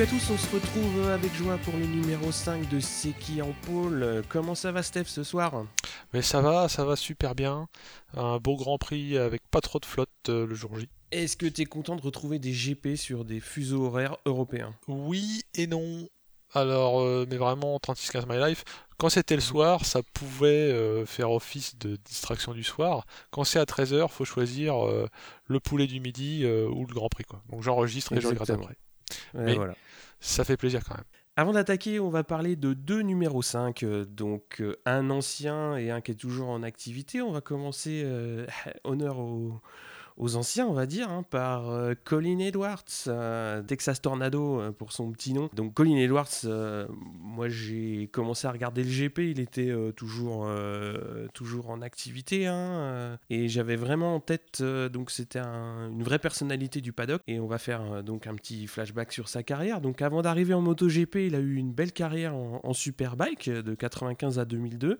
Salut à tous, on se retrouve avec joie pour le numéro 5 de C'est qui en pôle. Comment ça va Steph ce soir? Mais ça va, ça va super bien. Un beau Grand Prix avec pas trop de flotte euh, le jour J. Est-ce que tu es content de retrouver des GP sur des fuseaux horaires européens? Oui et non. Alors, euh, mais vraiment 36-15 My Life, quand c'était le soir, ça pouvait euh, faire office de distraction du soir. Quand c'est à 13h, faut choisir le poulet du midi ou le Grand Prix. Quoi. Donc j'enregistre et je regarde après. mais voilà. Ça fait plaisir quand même. Avant d'attaquer, on va parler de deux numéros 5, donc un ancien et un qui est toujours en activité. On va commencer honneur au, aux anciens, on va dire, hein, par euh, Colin Edwards, euh, Texas Tornado euh, pour son petit nom. Donc Colin Edwards, moi j'ai commencé à regarder le GP, il était toujours, toujours en activité, hein, et j'avais vraiment en tête, donc c'était une vraie personnalité du paddock, et on va faire donc un petit flashback sur sa carrière. Donc avant d'arriver en MotoGP, il a eu une belle carrière en, en Superbike de 95 à 2002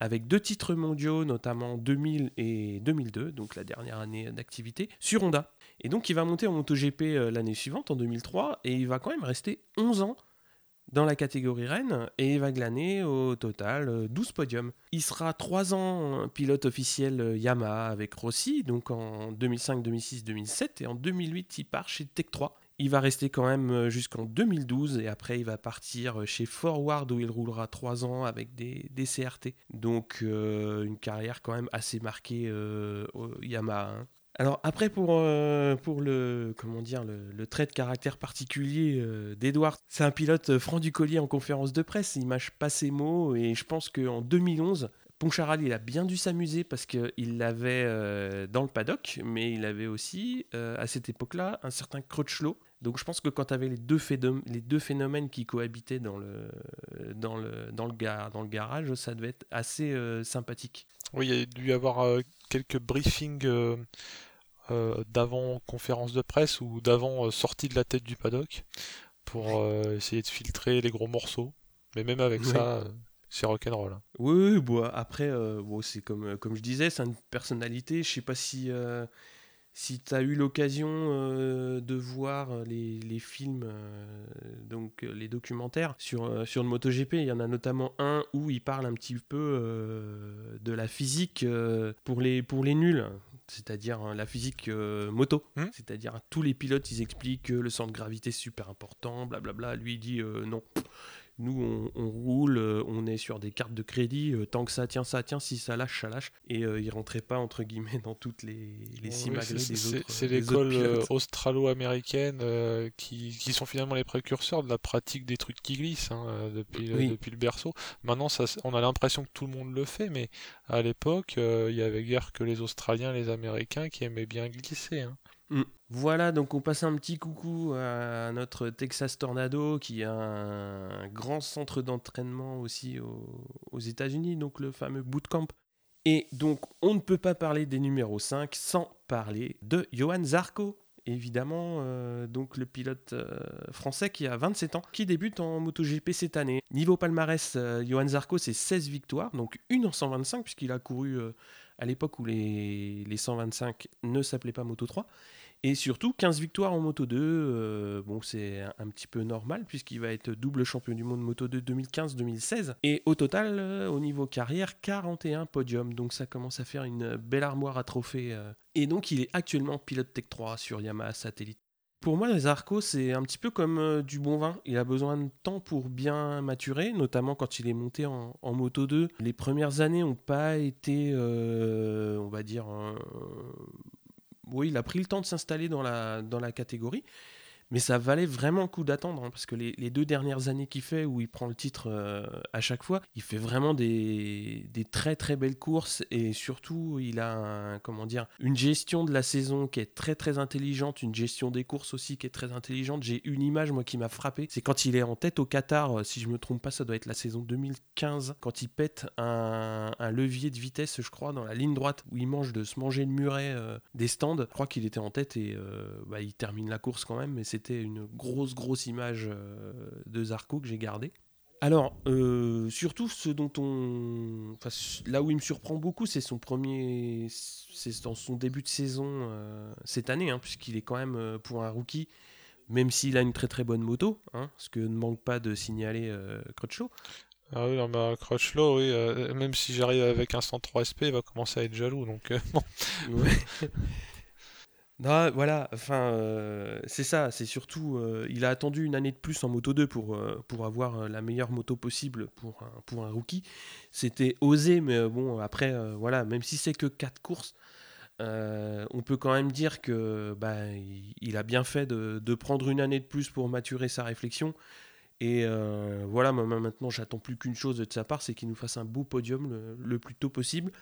avec deux titres mondiaux, notamment 2000 et 2002, donc la dernière année d'activité, sur Honda. Et donc il va monter en MotoGP euh, l'année suivante, en 2003, et il va quand même rester 11 ans dans la catégorie Rennes et il va glaner au total 12 euh, podiums. Il sera 3 ans pilote officiel euh, Yamaha avec Rossi, donc en 2005, 2006, 2007, et en 2008 il part chez Tech 3 il va rester quand même euh, jusqu'en 2012 et après il va partir euh, chez Forward où il roulera 3 ans avec des, CRT. Donc euh, une carrière quand même assez marquée au Yamaha. Hein. Alors après pour, pour le, comment dire, le, trait de caractère particulier d'Edward, c'est un pilote franc du collier en conférence de presse, il mâche pas ses mots et je pense qu'en 2011, Poncharal, il a bien dû s'amuser parce qu'il l'avait dans le paddock, mais il avait aussi, à cette époque-là, un certain Crutchlow donc je pense que quand tu avais les deux, les deux phénomènes qui cohabitaient dans le, dans le, dans le, dans le garage, ça devait être assez euh, sympathique. Oui, il y a dû y avoir euh, quelques briefings euh, d'avant conférence de presse ou d'avant sortie de la tête du paddock pour essayer de filtrer les gros morceaux. Mais même avec ça, c'est rock'n'roll. Hein. Oui, oui bon, après, bon, c'est comme, comme je disais, c'est une personnalité. Je sais pas si si tu as eu l'occasion euh, de voir les, films, euh, donc euh, les documentaires sur, sur le MotoGP, il y en a notamment un où il parle un petit peu de la physique pour, les, pour les nuls, c'est-à-dire hein, la physique moto. Hmm. C'est-à-dire tous les pilotes, ils expliquent que le centre de gravité est super important, blablabla. Lui, il dit non nous, on, roule, euh, on est sur des cartes de crédit, euh, tant que ça tient, ça tient, si ça lâche, ça lâche. Et euh, il rentrait pas, entre guillemets, dans toutes les, les des autres. C'est l'école australo-américaine qui, qui, sont finalement les précurseurs de la pratique des trucs qui glissent hein, depuis, depuis le berceau. Maintenant, ça, on a l'impression que tout le monde le fait, mais à l'époque, il y avait guère que les Australiens, les Américains qui aimaient bien glisser. Hein. Mm. Voilà, donc on passe un petit coucou à notre Texas Tornado qui a un grand centre d'entraînement aussi aux, États-Unis, donc le fameux bootcamp. Et donc on ne peut pas parler des numéros 5 sans parler de Johan Zarco, évidemment, euh, donc le pilote euh, français qui a 27 ans, qui débute en MotoGP cette année. Niveau palmarès, euh, Johan Zarco, c'est 16 victoires, donc une en 125, puisqu'il a couru à l'époque où les, les 125 ne s'appelaient pas Moto 3. Et surtout, 15 victoires en Moto 2, euh, bon, c'est un, petit peu normal puisqu'il va être double champion du monde Moto 2 2015-2016. Et au total, euh, au niveau carrière, 41 podiums. Donc ça commence à faire une belle armoire à trophées. Euh. Et donc il est actuellement pilote Tech 3 sur Yamaha Satellite. Pour moi, les Arcos, c'est un petit peu comme du bon vin. Il a besoin de temps pour bien maturer, notamment quand il est monté en, Moto 2. Les premières années n'ont pas été, on va dire, oui, il a pris le temps de s'installer dans la, catégorie. Mais ça valait vraiment le coup d'attendre, hein, parce que les, deux dernières années qu'il fait, où il prend le titre euh, à chaque fois, il fait vraiment des, très très belles courses, et surtout, il a comment dire, une gestion de la saison qui est très très intelligente, une gestion des courses aussi qui est très intelligente. J'ai une image, moi, qui m'a frappé, c'est quand il est en tête au Qatar, euh, si je me trompe pas, ça doit être la saison 2015, quand il pète un, levier de vitesse, je crois, dans la ligne droite, où il mange de se manger le muret euh, des stands. Je crois qu'il était en tête et bah, il termine la course quand même, mais c'est c'était une grosse, grosse image euh, de Zarco que j'ai gardée. Alors, euh, surtout, ce dont on. là où il me surprend beaucoup, c'est son premier. C'est dans son début de saison euh, cette année, hein, puisqu'il est quand même, pour un rookie, même s'il a une très très bonne moto, hein, ce que ne manque pas de signaler Crutchlow. Ah oui, non, bah, Crutchlow, oui, même si j'arrive avec un 103 SP, il va commencer à être jaloux, donc bon. Non, voilà, enfin, euh, c'est ça, c'est surtout, euh, il a attendu une année de plus en Moto 2 pour, euh, pour avoir la meilleure moto possible pour un, pour un rookie. C'était osé, mais bon, après, voilà, même si c'est que 4 courses, on peut quand même dire que bah, il, a bien fait de, prendre une année de plus pour maturer sa réflexion. Et voilà, maintenant, j'attends plus qu'une chose de sa part, c'est qu'il nous fasse un beau podium le plus tôt possible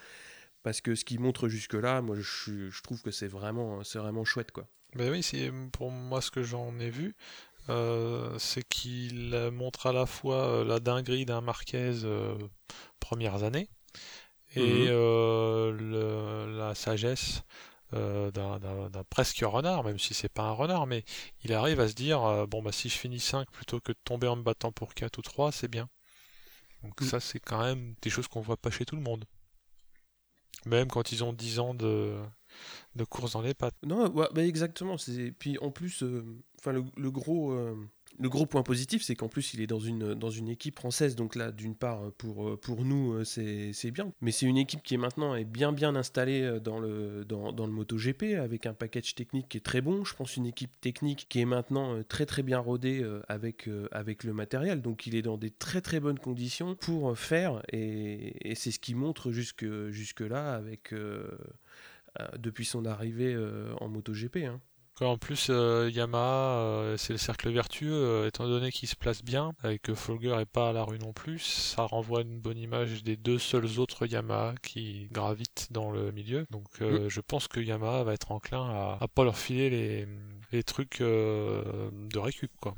parce que ce qu'il montre jusque-là, moi je, je, trouve que c'est vraiment, c'est vraiment chouette quoi. Ben oui, c'est pour moi ce que j'en ai vu, euh, c'est qu'il montre à la fois euh, la dinguerie d'un Marquez euh, premières années et mhm. la sagesse d'un presque renard, même si c'est pas un renard, mais il arrive à se dire bon bah si je finis 5 plutôt que de tomber en me battant pour 4 ou 3, c'est bien. Donc mm. ça c'est quand même des choses qu'on voit pas chez tout le monde. Même quand ils ont 10 ans de, de course dans les pattes. Non, ouais, bah exactement. Puis en plus, euh, le, gros, euh, le gros point positif, c'est qu'en plus, il est dans une, équipe française. Donc là, d'une part, pour, pour nous, euh, c'est bien. Mais c'est une équipe qui est maintenant bien, installée euh, dans le, dans, dans MotoGP, avec un package technique qui est très bon. Je pense une équipe technique qui est maintenant euh, très, très bien rodée avec, le matériel. Donc il est dans des très, très bonnes conditions pour faire. Et, c'est ce qui montre jusque, jusque là avec... depuis son arrivée en MotoGP. Hein. En plus, euh, Yamaha, euh, c'est le cercle vertueux, euh, étant donné qu'il se place bien, et que Folger est pas à la rue non plus, ça renvoie une bonne image des deux seuls autres Yamaha qui gravitent dans le milieu. Donc mm. je pense que Yamaha va être enclin à, à pas leur filer les, les trucs de récup, quoi.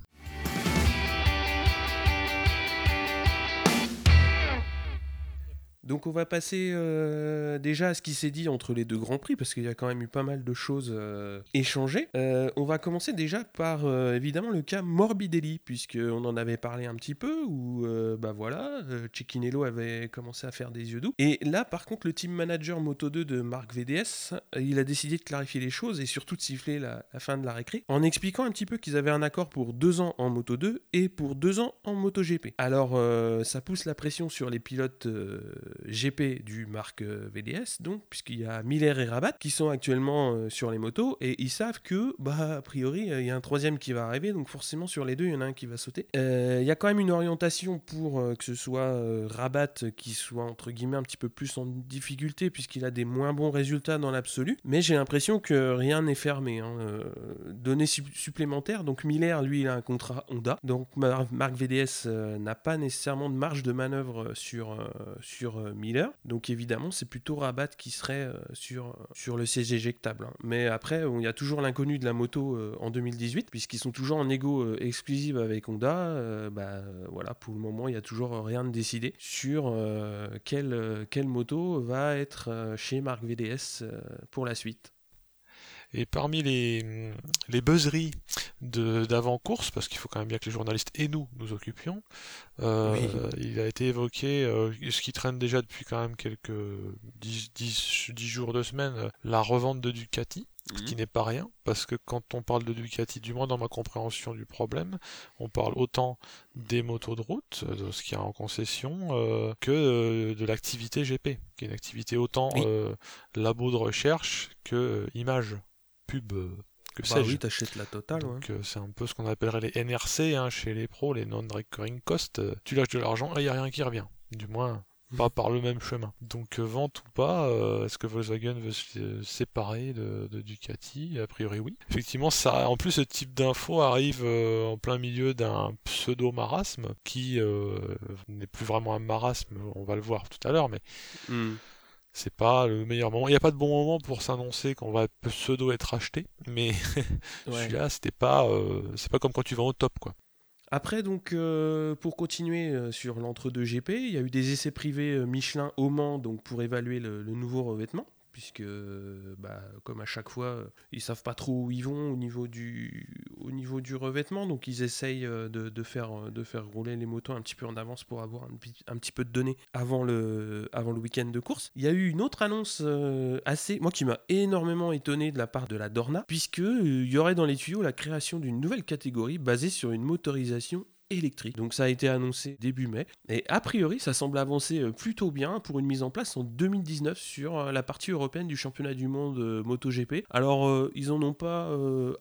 Donc on va passer euh, déjà à ce qui s'est dit entre les deux grands prix, parce qu'il y a quand même eu pas mal de choses euh, échangées. Euh, on va commencer déjà par évidemment le cas Morbidelli, puisqu'on en avait parlé un petit peu, où bah voilà, Cecchiniello avait commencé à faire des yeux doux. Et là par contre le team manager Moto 2 de Marc VDS, il a décidé de clarifier les choses et surtout de siffler la, la fin de la récré, en expliquant un petit peu qu'ils avaient un accord pour deux ans en Moto 2 et pour deux ans en Moto GP. Alors ça pousse la pression sur les pilotes GP du marque euh, VDS, donc, puisqu'il y a Miller et Rabat qui sont actuellement euh, sur les motos et ils savent que, bah, a priori, euh, il y a un troisième qui va arriver, donc forcément sur les deux, il y en a un qui va sauter. Il y a quand même une orientation pour que ce soit Rabat qui soit entre guillemets un petit peu plus en difficulté puisqu'il a des moins bons résultats dans l'absolu, mais j'ai l'impression que rien n'est fermé. Hein. données supplémentaires, donc Miller, lui, il a un contrat Honda, donc marque VDS n'a pas nécessairement de marge de manœuvre sur, sur Miller. Donc évidemment, c'est plutôt Rabat qui serait euh, sur, le siège éjectable. Hein. Mais après, il y a toujours l'inconnu de la moto euh, en 2018, puisqu'ils sont toujours en égo euh, exclusive avec Honda. bah, voilà, pour le moment, il n'y a toujours rien de décidé sur quelle, quelle moto va être chez Marc VDS pour la suite. Et parmi les, les buzzeries d'avant-course, parce qu'il faut quand même bien que les journalistes et nous nous occupions, euh, il a été évoqué, euh, ce qui traîne déjà depuis quand même quelques 10, 10, 10 jours, 2 semaines, la revente de Ducati. Ce qui mhm. n'est pas rien, parce que quand on parle de Ducati, du moins dans ma compréhension du problème, on parle autant des motos de route, de ce qu'il y a en concession, euh, que de l'activité GP, qui est une activité autant labo de recherche que image pub euh, que bah oui, t'achètes la totale. Donc euh, c'est un peu ce qu'on appellerait les NRC hein, chez les pros, les non-recurring costs. Euh, tu lâches de l'argent et il n'y a rien qui revient. Du moins, pas par le même chemin. Donc vente ou pas, est-ce que Volkswagen veut se séparer de, Ducati? A priori oui. Effectivement, ça, en plus ce type d'info arrive en plein milieu d'un pseudo marasme qui n'est plus vraiment un marasme, on va le voir tout à l'heure, mais hmm c'est pas le meilleur moment. Il n'y a pas de bon moment pour s'annoncer qu'on va pseudo être acheté, mais celui-là, c'était pas, euh, c'est pas comme quand tu vas au top, quoi. Après, donc, euh, pour continuer euh, sur l'entre-deux GP, il y a eu des essais privés Michelin au Mans donc, pour évaluer le, nouveau revêtement puisque, bah, comme à chaque fois, ils savent pas trop où ils vont au niveau du, au niveau du revêtement, donc ils essayent de, de faire, de faire rouler les motos un petit peu en avance pour avoir un, un petit peu de données avant le, avant le week-end de course. Il y a eu une autre annonce assez, moi qui m'a énormément étonné de la part de la Dorna, puisque il y aurait dans les tuyaux la création d'une nouvelle catégorie basée sur une motorisation Donc ça a été annoncé début mai. Et a priori, ça semble avancer euh, plutôt bien pour une mise en place en 2019 sur euh, la partie européenne du championnat du monde euh, MotoGP. Alors, ils en ont pas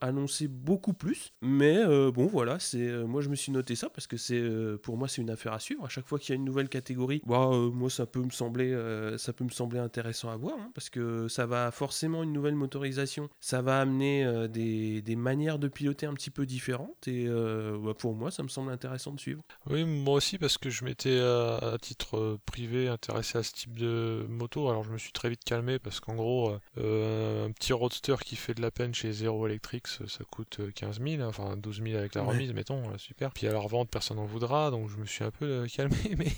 annoncé beaucoup plus, mais bon, voilà, c'est moi je me suis noté ça parce que c'est pour moi c'est une affaire à suivre. À chaque fois qu'il y a une nouvelle catégorie, bah, moi ça peut me sembler ça peut me sembler intéressant à voir hein, parce que ça va forcément une nouvelle motorisation, ça va amener des, des, manières de piloter un petit peu différentes et bah, pour moi ça me semble intéressant de suivre. Oui, moi aussi, parce que je m'étais à, titre euh, privé intéressé à ce type de moto. Alors je me suis très vite calmé parce qu'en gros, euh, un petit roadster qui fait de la peine chez Zero Electrics, ça coûte 15 000, enfin 12 000 avec la remise, mettons, super. Puis à la revente, personne n'en voudra, donc je me suis un peu euh, calmé. Mais,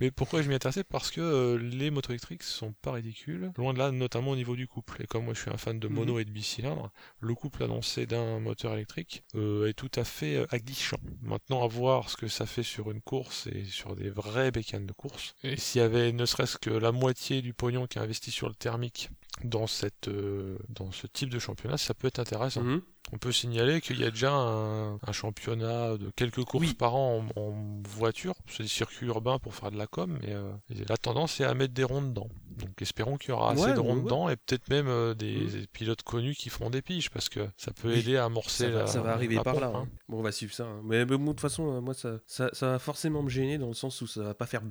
mais pourquoi je m'y intéressais? Parce que les motos électriques sont pas ridicules, loin de là, notamment au niveau du couple. Et comme moi je suis un fan de mono mhm. et de bicylindre, le couple annoncé d'un moteur électrique est tout à fait aguichant. Maintenant, à voir ce que ça fait sur une course et sur des vraies bécanes de course. Et s'il y avait ne serait-ce que la moitié du pognon qui est investi sur le thermique dans, cette, euh, dans ce type de championnat, ça peut être intéressant. Mhm. On peut signaler qu'il y a déjà un, championnat de quelques courses par an en, voiture. C'est des circuits urbains pour faire de la com, mais euh, la tendance est à mettre des ronds dedans. Donc espérons qu'il y aura assez de ronds dedans et peut-être même euh, des, pilotes connus qui feront des piges parce que ça peut aider à amorcer ça va, la, Ça va arriver par là. Hein. Hein. Bon, on va suivre ça. Hein. Mais, de toute façon, moi, ça, ça, va forcément me gêner dans le sens où ça va pas faire.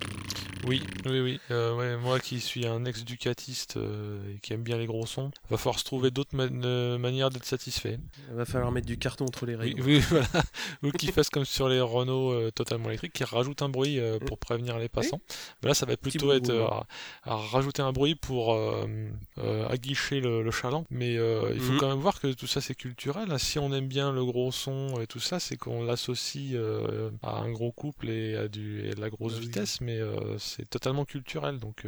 Oui, oui, oui. Euh, moi qui suis un ex-ducatiste et qui aime bien les gros sons, va falloir se trouver d'autres manières d'être satisfait. Il va falloir mettre du carton entre les rayons. Oui, voilà. Ou qu'ils fassent comme sur les Renault euh, totalement électriques, qui rajoutent un bruit euh, pour prévenir les passants. Mais là, ça va plutôt être euh, à, rajouter un bruit pour aguicher le, le, chaland. Mais il faut mhm. quand même voir que tout ça, c'est culturel. Hein. Si on aime bien le gros son et tout ça, c'est qu'on l'associe à un gros couple et à, du, de la grosse bah vitesse, mais c'est totalement culturel. Donc,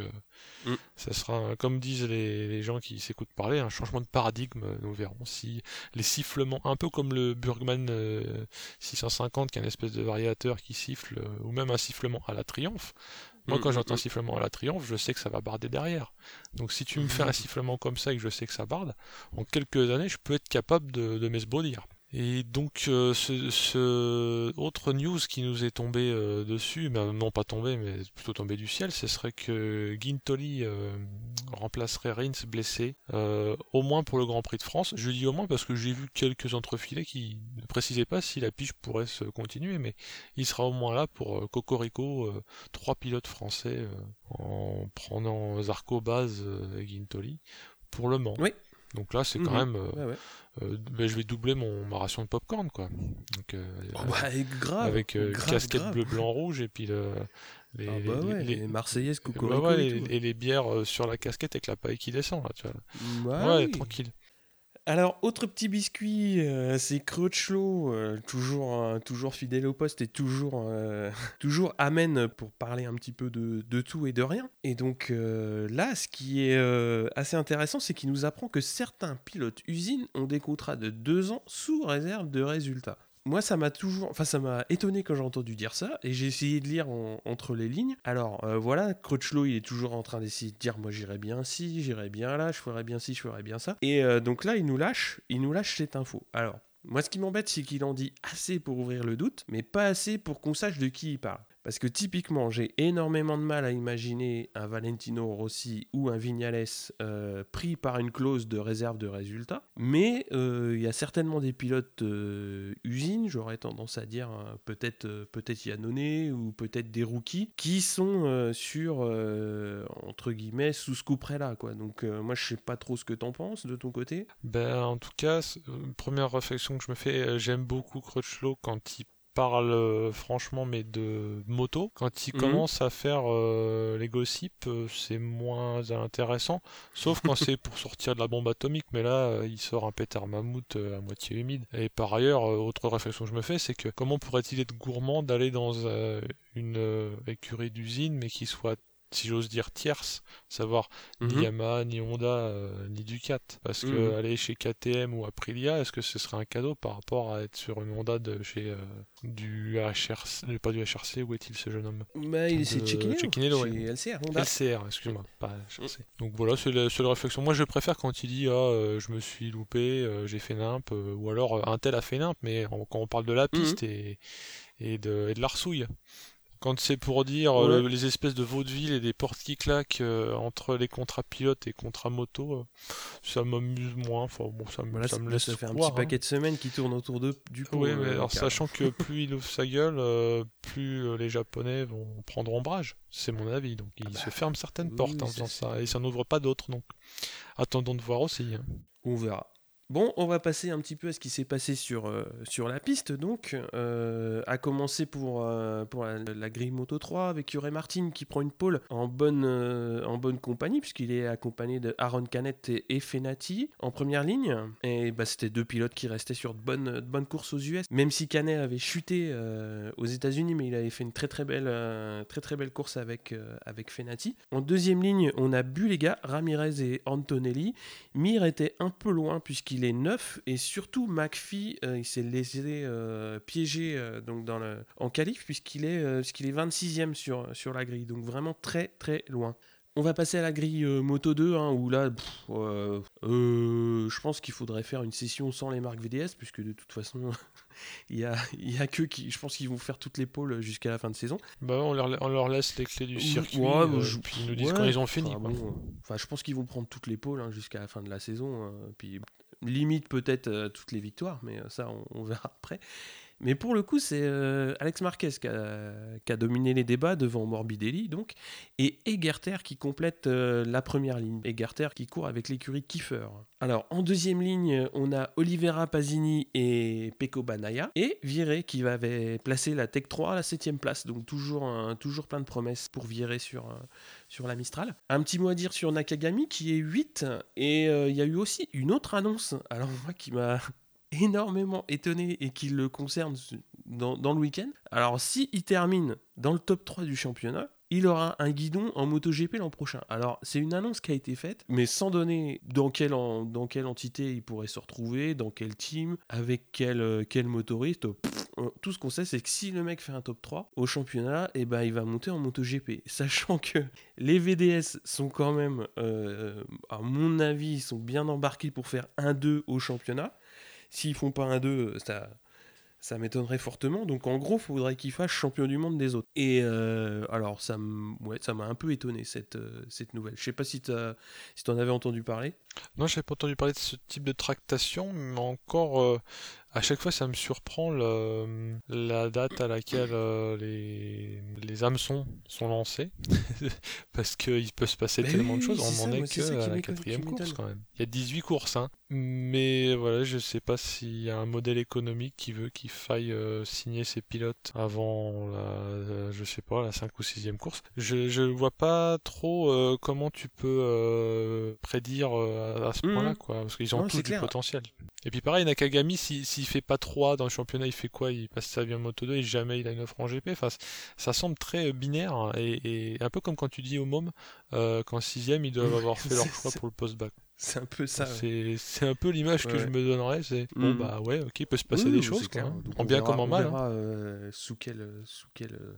mm. ça sera, comme disent les, les gens qui s'écoutent parler, un changement de paradigme. Nous verrons si les sifflements, un peu comme le Burgman 650, euh, qui est une espèce de variateur qui siffle, euh, ou même un sifflement à la triomphe. Moi, mm, quand mm, j'entends un mm. sifflement à la triomphe, je sais que ça va barder derrière. Donc, si tu me fais un sifflement comme ça et que je sais que ça barde, en quelques années, je peux être capable de, de m'esbaudir. Et donc euh, ce, autre news qui nous est tombé euh, dessus, ben, non pas tombé, mais plutôt tombé du ciel, ce serait que Guintoli euh, remplacerait Rins blessé, au moins pour le Grand Prix de France. Je dis au moins parce que j'ai vu quelques entrefilets qui ne précisaient pas si la pige pourrait se continuer, mais il sera au moins là pour Cocorico, trois pilotes français en prenant Zarco base et Guintoli pour le Mans. Oui. Donc là, c'est quand mhm. même. Euh, euh, je vais doubler mon, ma ration de popcorn, quoi. Donc, euh, oh, bah, grave, avec casquette bleu, blanc, rouge et puis le, les, ah bah les, Marseillaises, et, les bières sur la casquette avec la paille qui descend, là, tu vois. ouais tranquille. Alors, autre petit biscuit, euh, c'est Crutchlow, euh, toujours, euh, toujours fidèle au poste et toujours, toujours amène pour parler un petit peu de, de, tout et de rien. Et donc là, ce qui est assez intéressant, c'est qu'il nous apprend que certains pilotes usines ont des contrats de deux ans sous réserve de résultats moi, ça m'a toujours, enfin, ça m'a étonné quand j'ai entendu dire ça, et j'ai essayé de lire entre les lignes. Alors, euh, voilà, Crutchlow, il est toujours en train d'essayer de dire, moi, j'irai bien ci, j'irai bien là, je ferai bien ci, je ferai bien ça. Et euh, donc là, il nous lâche, il nous lâche cette info. Alors, moi, ce qui m'embête, c'est qu'il en dit assez pour ouvrir le doute, mais pas assez pour qu'on sache de qui il parle. Parce que typiquement, j'ai énormément de mal à imaginer un Valentino Rossi ou un Vignales euh, pris par une clause de réserve de résultats. Mais euh, il y a certainement des pilotes euh, usines, j'aurais tendance à dire peut-être peut-être Yannone ou peut-être des rookies, qui sont sur, entre guillemets, sous ce coup près-là. Quoi. Donc moi, je sais pas trop ce que t'en penses de ton côté. Ben, en tout cas, première réflexion que je me fais, j'aime beaucoup Crutchlow quand il parle euh, franchement mais de moto. Quand il mhm. commence à faire euh, les gossips, euh, c'est moins intéressant. Sauf quand c'est pour sortir de la bombe atomique, mais là il sort un pétard mammouth à moitié humide. Et par ailleurs, autre réflexion que je me fais, c'est que comment pourrait-il être gourmand d'aller dans une écurie d'usine mais qui soit si j'ose dire, tierces, savoir ni Mhm. Yamaha, ni Honda, euh, ni Ducat. Parce que Mhm. aller chez KTM ou Aprilia, est-ce que ce serait un cadeau par rapport à être sur une Honda de chez euh, du HRC, euh, pas du HRC, où est-il ce jeune homme? Bah, il Cecchinello, Cecchinello, chez ouais. LCR, Honda. LCR, excuse-moi, pas HRC. Donc voilà, c'est la seule réflexion. Moi, je préfère quand il dit ah, euh, je me suis loupé, j'ai fait nimp, ou alors un tel a fait nimp, mais quand on parle de la piste et, et, de, et de l'arsouille. Quand c'est pour dire euh, les espèces de vaudeville et des portes qui claquent euh, entre les contrats pilotes et contrats moto, euh, ça m'amuse moins. Enfin, bon, ça, me- Voilà, ça me laisse ça fait un petit hein. paquet de semaines qui tourne autour de, du pot. Oui, mais alors sachant que plus il ouvre sa gueule, plus les Japonais vont prendre ombrage, c'est mon avis. Donc il bah, se ferme certaines oui, portes en faisant ça, et ça n'ouvre pas d'autres. Donc attendons de voir aussi. hein. On verra. Bon, on va passer un petit peu à ce qui s'est passé sur, euh, la piste, donc, euh, à commencer pour, euh, la, la grille Moto 3 avec Yuré Martin qui prend une pole en bonne, compagnie, puisqu'il est accompagné de Aaron Canet et, Fenati en première ligne. Et bah, c'était deux pilotes qui restaient sur de bonnes, courses aux US, même si Canet avait chuté aux États-Unis, mais il avait fait une très très belle, belle course avec, avec Fenati. En deuxième ligne, on a Bulega, Ramirez et Antonelli. Mir était un peu loin puisqu'il est neuf et surtout McPhee euh, il s'est laissé euh, piéger euh, donc dans le, en qualif puisqu'il est, puisqu'il est 26e sur, sur la grille donc vraiment très très loin. On va passer à la grille Moto 2 hein, où là pff, je pense qu'il faudrait faire une session sans les marques VDS puisque de toute façon il y a, il y a que qui je pense qu'ils vont faire toutes les pôles jusqu'à la fin de saison. Bah, on, leur, on leur laisse les clés du circuit, ouais, euh, bah, je- puis ils nous disent ouais, quand ils ont fini. Enfin, quoi. bon, enfin, je pense qu'ils vont prendre toutes les pôles hein, jusqu'à la fin de la saison. hein, puis limite peut-être euh, toutes les victoires, mais euh, ça on, on verra après. Mais pour le coup, c'est euh, Alex Marquez qui a, dominé les débats devant Morbidelli, donc, et Egerter qui complète euh, la première ligne. Egerter qui court avec l'écurie Kiefer. Alors, en deuxième ligne, on a Olivera Pasini et Pecco Banaya, et Viré qui va avait placé la Tech 3 à la septième place. Donc, toujours, toujours plein de promesses pour Viré sur, euh, sur la Mistral. Un petit mot à dire sur Nakagami qui est 8, et il y a eu aussi une autre annonce, alors moi qui m'a énormément étonné et qui le concerne dans, le week-end. Alors, si termine dans le top 3 du championnat, il aura un guidon en MotoGP l'an prochain. Alors, c'est une annonce qui a été faite, mais sans donner dans quelle, dans quelle entité il pourrait se retrouver, dans quel team, avec quel, euh, quel motoriste. Tout ce qu'on sait, c'est que si le mec fait un top 3 au championnat, et ben, il va monter en MotoGP. Sachant que les VDS sont quand même, euh, à mon avis, sont bien embarqués pour faire 1-2 au championnat. S'ils font pas un 2, ça, ça m'étonnerait fortement. Donc en gros, il faudrait qu'ils fassent champion du monde des autres. Et euh, alors, ça m'a un peu étonné cette, euh, nouvelle. Je sais pas si tu si en avais entendu parler. Non, j'avais pas entendu parler de ce type de tractation, mais encore, euh, à chaque fois, ça me surprend le- la date à laquelle euh, les, les hameçons sont lancés, parce qu'il peut se passer Mais tellement oui, de choses, on ça, en est que à la quatrième course quand même. Il y a 18 courses, hein. Mais voilà, je sais pas s'il y a un modèle économique qui veut qu'il faille euh, signer ses pilotes avant la, euh, je sais pas, la 5 ou 6 course. Je, je vois pas trop euh, comment tu peux prédire à, à ce Mhm. point-là, quoi, parce qu'ils ont Non, tous du clair. potentiel. Et puis pareil, Nakagami, s'il s'il fait pas 3 dans le championnat, il fait quoi? Il passe sa vie en Moto 2 et jamais il a une offre en GP. Enfin, ça semble très euh, binaire hein, et, et un peu comme quand tu dis aux mômes euh, qu'en 6 ils doivent avoir fait leur choix pour le post-bac. C'est un peu ça. C'est un peu l'image que je me donnerais. C'est bon, Mhm. bah ouais, ok, il peut se passer Oui, des choses, quoi, hein. En on bien verra- comme en on mal. hein. verra, euh, sous quelle, sous quelle euh,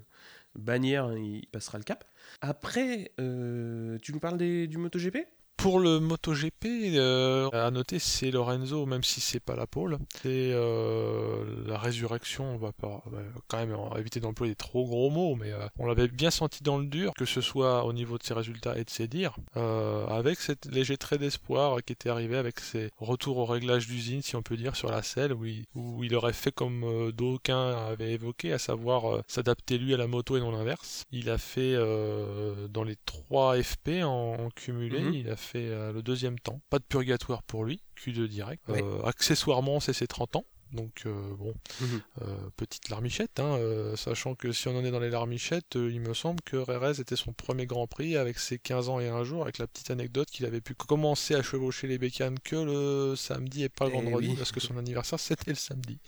bannière il passera le cap. Après, tu nous parles des- du MotoGP? Pour le MotoGP, euh, à noter, c'est Lorenzo, même si c'est pas la pole. C'est euh, la résurrection. On va pas quand même éviter d'employer des trop gros mots, mais euh, on l'avait bien senti dans le dur, que ce soit au niveau de ses résultats et de ses dires, euh, avec cette léger trait d'espoir qui était arrivé avec ses retours au réglage d'usine, si on peut dire, sur la selle, où il, où il aurait fait comme euh, d'aucuns avaient évoqué, à savoir euh, s'adapter lui à la moto et non l'inverse. Il a fait euh, dans les 3 FP en, en cumulé, Mhm. il a fait euh, le deuxième temps. Pas de purgatoire pour lui, Q2 direct. Euh, accessoirement, c'est ses 30 ans. Donc euh, bon, Mhm. euh, petite larmichette, hein, euh, sachant que si on en est dans les larmichettes, il me semble que Rérez était son premier Grand Prix avec ses 15 ans et un jour, avec la petite anecdote qu'il avait pu commencer à chevaucher les bécanes que le samedi et pas le Eh vendredi, oui. parce que son anniversaire c'était le samedi.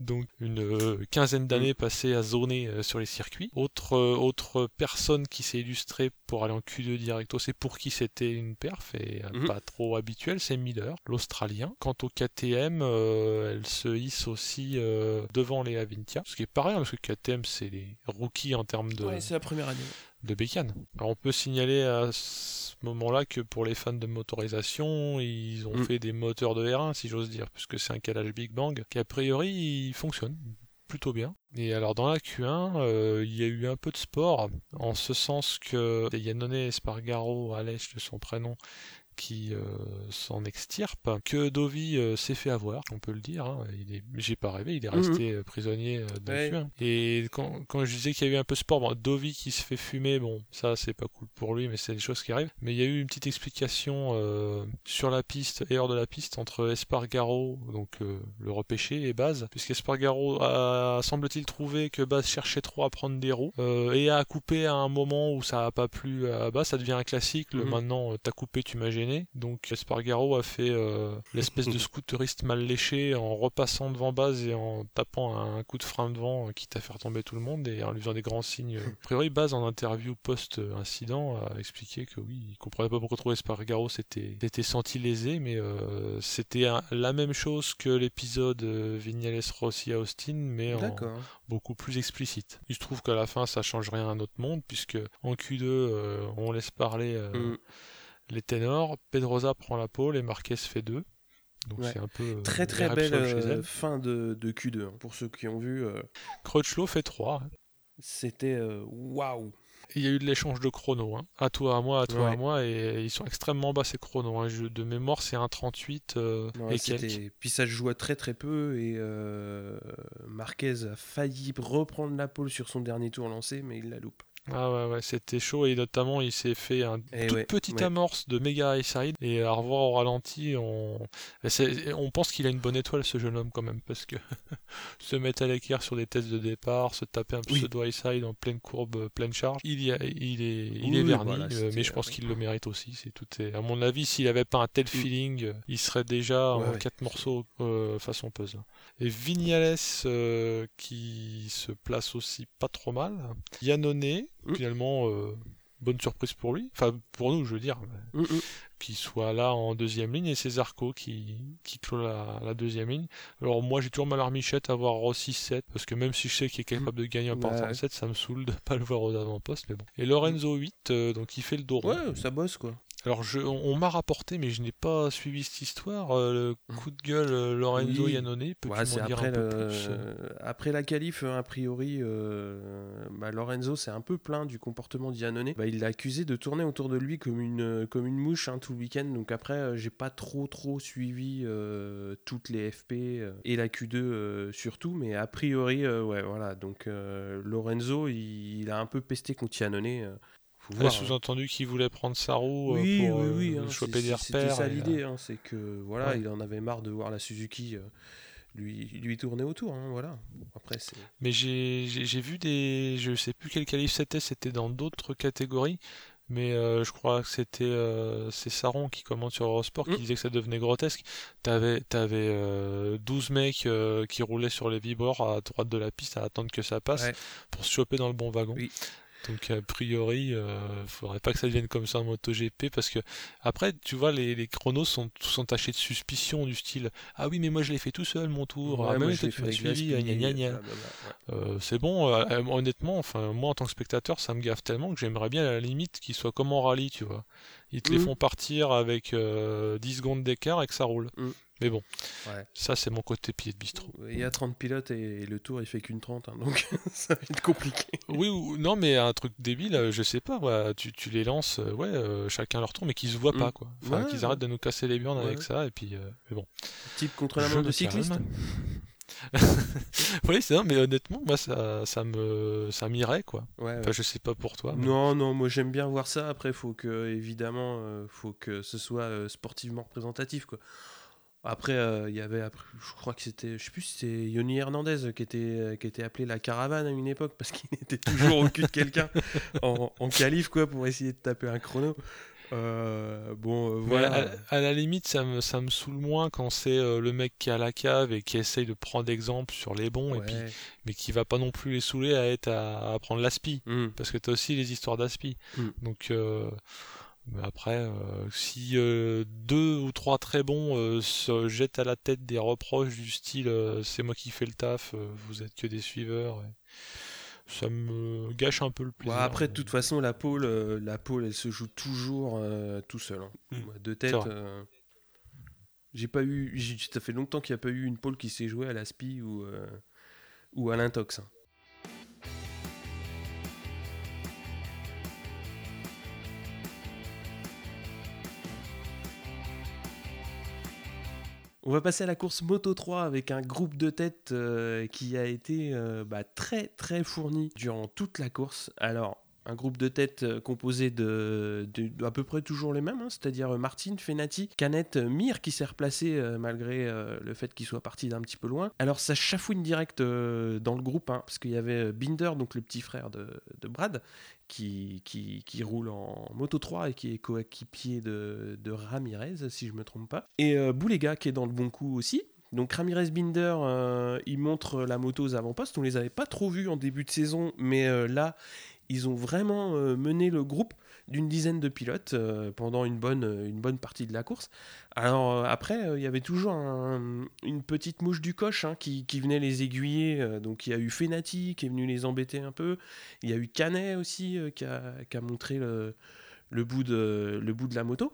Donc une quinzaine d'années passées à zoner sur les circuits. Autre, autre personne qui s'est illustrée pour aller en Q2 directo, c'est pour qui c'était une perf et Mhm. pas trop habituel, c'est Miller, l'Australien. Quant au KTM, elle se hisse aussi euh, devant les Avintia, ce qui est pareil, hein, parce que KTM c'est les rookies en termes de, Ouais, c'est la première année. de bécane. Alors on peut signaler à ce moment-là que pour les fans de motorisation, ils ont Mm. fait des moteurs de R1 si j'ose dire, puisque c'est un calage Big Bang qui a priori il fonctionne plutôt bien. Et alors dans la Q1, euh, il y a eu un peu de sport, en ce sens que Yannone Espargaro, Alèche de son prénom, qui euh, s'en extirpe, que Dovi euh, s'est fait avoir, on peut le dire. hein. Il est, j'ai pas rêvé, il est resté euh, prisonnier euh, de Ouais. Q1. Et quand, quand je disais qu'il y a eu un peu de sport, bon, Dovi qui se fait fumer, bon, ça c'est pas cool pour lui, mais c'est des choses qui arrivent. Mais il y a eu une petite explication euh, sur la piste et hors de la piste entre Espargaro, donc euh, le repêché, et Baz, puisqu'Espargaro a semble-t-il trouvé que Baz cherchait trop à prendre des roues euh, et a coupé à un moment où ça a pas plu à Baz, ça devient un classique. Le Mhm. maintenant t'as coupé, tu m'as gêné. Donc Espargaro a fait euh, l'espèce de scooteriste mal léché en repassant devant Baz et en tapant un coup de frein devant, euh, quitte à faire tomber tout le monde et en lui faisant des grands signes. A priori, Baz en interview post-incident a expliqué que oui, il comprenait pas pourquoi trop Espargaro s'était senti lésé, mais euh, c'était la même chose que l'épisode Vignales Rossi à Austin, mais en, beaucoup plus explicite. Il se trouve qu'à la fin, ça change rien à notre monde, puisque en Q2, euh, on laisse parler euh, Mm. Les ténors, Pedrosa prend la pole et Marquez fait 2. Donc Ouais. c'est un peu euh, Très très belle euh, fin de, de Q2. hein. Pour ceux qui ont vu, euh, Crutchlow fait 3. c'était waouh. Il y a eu de l'échange de chronos. Hein. À toi, à moi, à toi, à moi. Et ils sont extrêmement bas ces chronos. Hein. Je- de mémoire, c'est un 38 euh, Ouais, et quelques. Puis ça se jouait très très peu et euh, Marquez a failli reprendre la pole sur son dernier tour lancé, mais il la loupe. Ah ouais, ouais, c'était chaud. Et notamment, il s'est fait un Eh toute ouais, petite ouais. amorce de méga high side. Et à revoir au ralenti, on, et c'est- on pense qu'il a une bonne étoile, ce jeune homme, quand même. Parce que se mettre à l'équerre sur des tests de départ, se taper un Oui. pseudo high side en pleine courbe, euh, pleine charge, il, y a- il est, il Oui, est oui, verni. voilà, euh, mais je pense qu'il le mérite aussi. C'est tout est... À mon avis, s'il avait pas un tel feeling, euh, il serait déjà en quatre morceaux euh, façon puzzle. Et Vignales euh, qui se place aussi pas trop mal. Yannone, Mm. finalement, euh, bonne surprise pour lui. Enfin, pour nous, je veux dire, Mm, mm. qu'il soit là en deuxième ligne. Et c'est Zarco qui, qui clôt la, la deuxième ligne. Alors, moi, j'ai toujours mal larmichette à voir Rossi 7, parce que même si je sais qu'il est capable de gagner Ouais. partant de 7, ça me saoule de pas le voir aux avant-postes. Mais bon. Et Lorenzo 8, euh, donc il fait le dos rond. Ouais, ça bosse quoi. Alors, je, on, on m'a rapporté, mais je n'ai pas suivi cette histoire. euh, le coup de gueule euh, Lorenzo Oui. Yannone, peux-tu Ouais, dire après, un peu plus euh? après la qualif, a priori, euh, bah, Lorenzo s'est un peu plaint du comportement d'Iannone. Bah, il l'a accusé de tourner autour de lui comme une, comme une mouche hein, tout le week-end. Donc après, j'ai pas trop trop suivi toutes les FP et la Q2 euh, surtout. Mais a priori, ouais, voilà. Donc Lorenzo, il, il a un peu pesté contre Iannone. Faut Elle voir, a hein. sous-entendu qu'il voulait prendre sa roue euh, Oui, pour oui, euh, oui. hein, choper des C'était repères. ça et, euh, l'idée, hein, c'est que voilà, ouais. il en avait marre de voir la Suzuki lui, lui tourner autour. hein, voilà. Après. Mais j'ai vu des. Je sais plus quel qualif c'était, c'était dans d'autres catégories. Mais euh, je crois que c'était euh, c'est Saron qui commente sur Eurosport qui Mm. disait que ça devenait grotesque. T'avais t'avais euh, 12 mecs qui roulaient sur les vibreurs à droite de la piste à attendre que ça passe Ouais. pour se choper dans le bon wagon. Oui. Donc a priori, euh, faudrait pas que ça devienne comme ça en MotoGP parce que après, tu vois, les, les chronos sont sont tachés de suspicion du style ah oui mais moi je l'ai fait tout seul mon tour, Ouais, ah mais tu m'as suivi. Euh, c'est bon, euh, euh, honnêtement, enfin moi en tant que spectateur, ça me gaffe tellement que j'aimerais bien à la limite qu'ils soient comme en rallye, tu vois. Ils te les Mhm. font partir avec euh, 10 secondes d'écart et que ça roule. Mhm. Mais bon, Ouais. ça c'est mon côté pied de bistrot. Il y a 30 pilotes et le tour il fait qu'une 30, hein, donc ça va être compliqué. Oui ou non, mais un truc débile, euh, je sais pas, ouais, tu, tu les lances, euh, ouais, euh, chacun leur tour, mais qu'ils se voient pas, quoi. Enfin, Ouais, qu'ils arrêtent de nous casser les burnes avec ça, et puis, euh, mais bon. Type contre la montre de cycliste. oui, c'est ça, mais honnêtement, moi ça, ça me, ça m'irait, quoi. Ouais, ouais. Enfin, je sais pas pour toi. mais- Non, non, moi j'aime bien voir ça. Après, faut que, évidemment, euh, faut que ce soit euh, sportivement représentatif, quoi. Après, euh, il y avait, je crois que c'était, je sais plus si c'était Yoni Hernandez qui était, qui était appelé la caravane à une époque parce qu'il était toujours au cul de quelqu'un en, en qualif quoi pour essayer de taper un chrono. Euh, bon, euh, voilà. À, la limite, ça me, ça me saoule moins quand c'est le mec qui est à la cave et qui essaye de prendre exemple sur les bons, et puis, mais qui va pas non plus les saouler à être à, prendre l'aspi. Hmm. Parce que tu as aussi les histoires d'aspi. Hmm. Donc. Mais après, euh, si euh, deux ou trois très bons euh, se jettent à la tête des reproches du style c'est moi qui fais le taf, vous êtes que des suiveurs, ça me gâche un peu le plaisir. après, de toute façon, la pole, la pole, elle se joue toujours tout seul. Hein. Hmm. De tête, j'ai pas eu, ça fait longtemps qu'il n'y a pas eu une pole qui s'est jouée à l'aspi ou ou à l'intox. Hein. On va passer à la course Moto 3 avec un groupe de tête euh, qui a été euh, bah, très très fourni durant toute la course. Alors, un groupe de tête euh, composé de, à peu près toujours les mêmes, hein, c'est-à-dire Martine, Fenati, Canette, Mir qui s'est replacé malgré le fait qu'il soit parti d'un petit peu loin. Alors ça chafouine direct dans le groupe, hein, parce qu'il y avait Binder, donc le petit frère de, Brad, qui, qui, roule en Moto 3 et qui est coéquipier de, de Ramirez, si je me trompe pas. Et euh, Boulega qui est dans le bon coup aussi. Donc Ramirez Binder, euh, il montre la moto aux avant-postes. On les avait pas trop vus en début de saison, mais euh, là, ils ont vraiment mené le groupe d'une dizaine de pilotes pendant une bonne, une bonne partie de la course. Alors après, il y avait toujours une petite mouche du coche hein, qui, venait les aiguiller. donc il y a eu Fenati qui est venu les embêter un peu. Il y a eu Canet aussi qui a, montré le bout de la moto.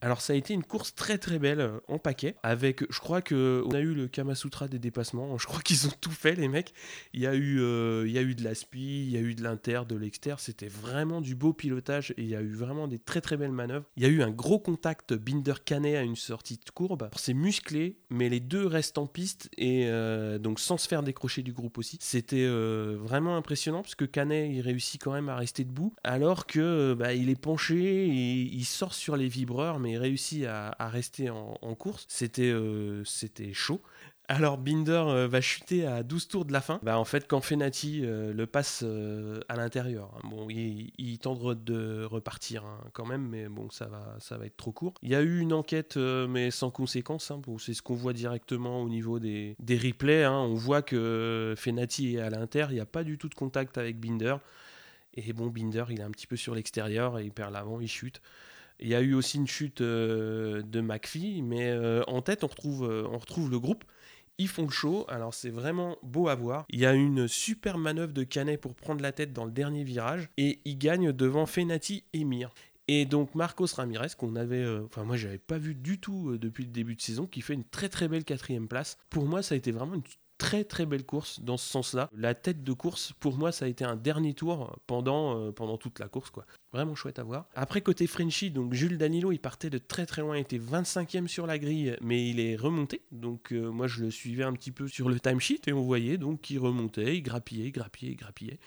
Alors ça a été une course très très belle euh, en paquet avec je crois que on a eu le Kamasutra des dépassements, je crois qu'ils ont tout fait les mecs. Il y a eu euh, il y a eu de l'aspi, il y a eu de l'inter, de l'exter, c'était vraiment du beau pilotage et il y a eu vraiment des très très belles manœuvres. Il y a eu un gros contact Binder Canet à une sortie de courbe. C'est musclé mais les deux restent en piste et euh, donc sans se faire décrocher du groupe aussi. C'était vraiment impressionnant parce que Canet il réussit quand même à rester debout alors que bah, il est penché et il sort sur les vibreurs réussi à, rester en, course. C'était euh, c'était chaud. Alors Binder euh, va chuter à 12 tours de la fin. Bah, en fait, quand Fenati euh, le passe à l'intérieur, hein. bon, il, il, tente de repartir hein, quand même, mais bon, ça va, ça va être trop court. Il y a eu une enquête, mais sans conséquence. Hein. c'est ce qu'on voit directement au niveau des, des replays. On voit que Fenati est à l'intérieur. Il n'y a pas du tout de contact avec Binder. Et bon, Binder, il est un petit peu sur l'extérieur et il perd l'avant, il chute. Il y a eu aussi une chute euh, de McPhee, mais euh, en tête, on retrouve, euh, on retrouve le groupe. Ils font le show, alors c'est vraiment beau à voir. Il y a une super manœuvre de Canet pour prendre la tête dans le dernier virage, et il gagne devant Fenati et Mir. Et donc Marcos Ramirez, qu'on avait, enfin moi j'avais pas vu du tout depuis le début de saison, qui fait une très très belle quatrième place. Pour moi ça a été vraiment une très très belle course dans ce sens-là. La tête de course, pour moi, ça a été un dernier tour pendant, euh, pendant toute la course. quoi. Vraiment chouette à voir. Après, côté Frenchy, donc Jules Danilo, il partait de très très loin, il était 25e sur la grille, mais il est remonté. Donc euh, moi, je le suivais un petit peu sur le timesheet et on voyait donc qu'il remontait, il grappillait, grappillait, grappillait.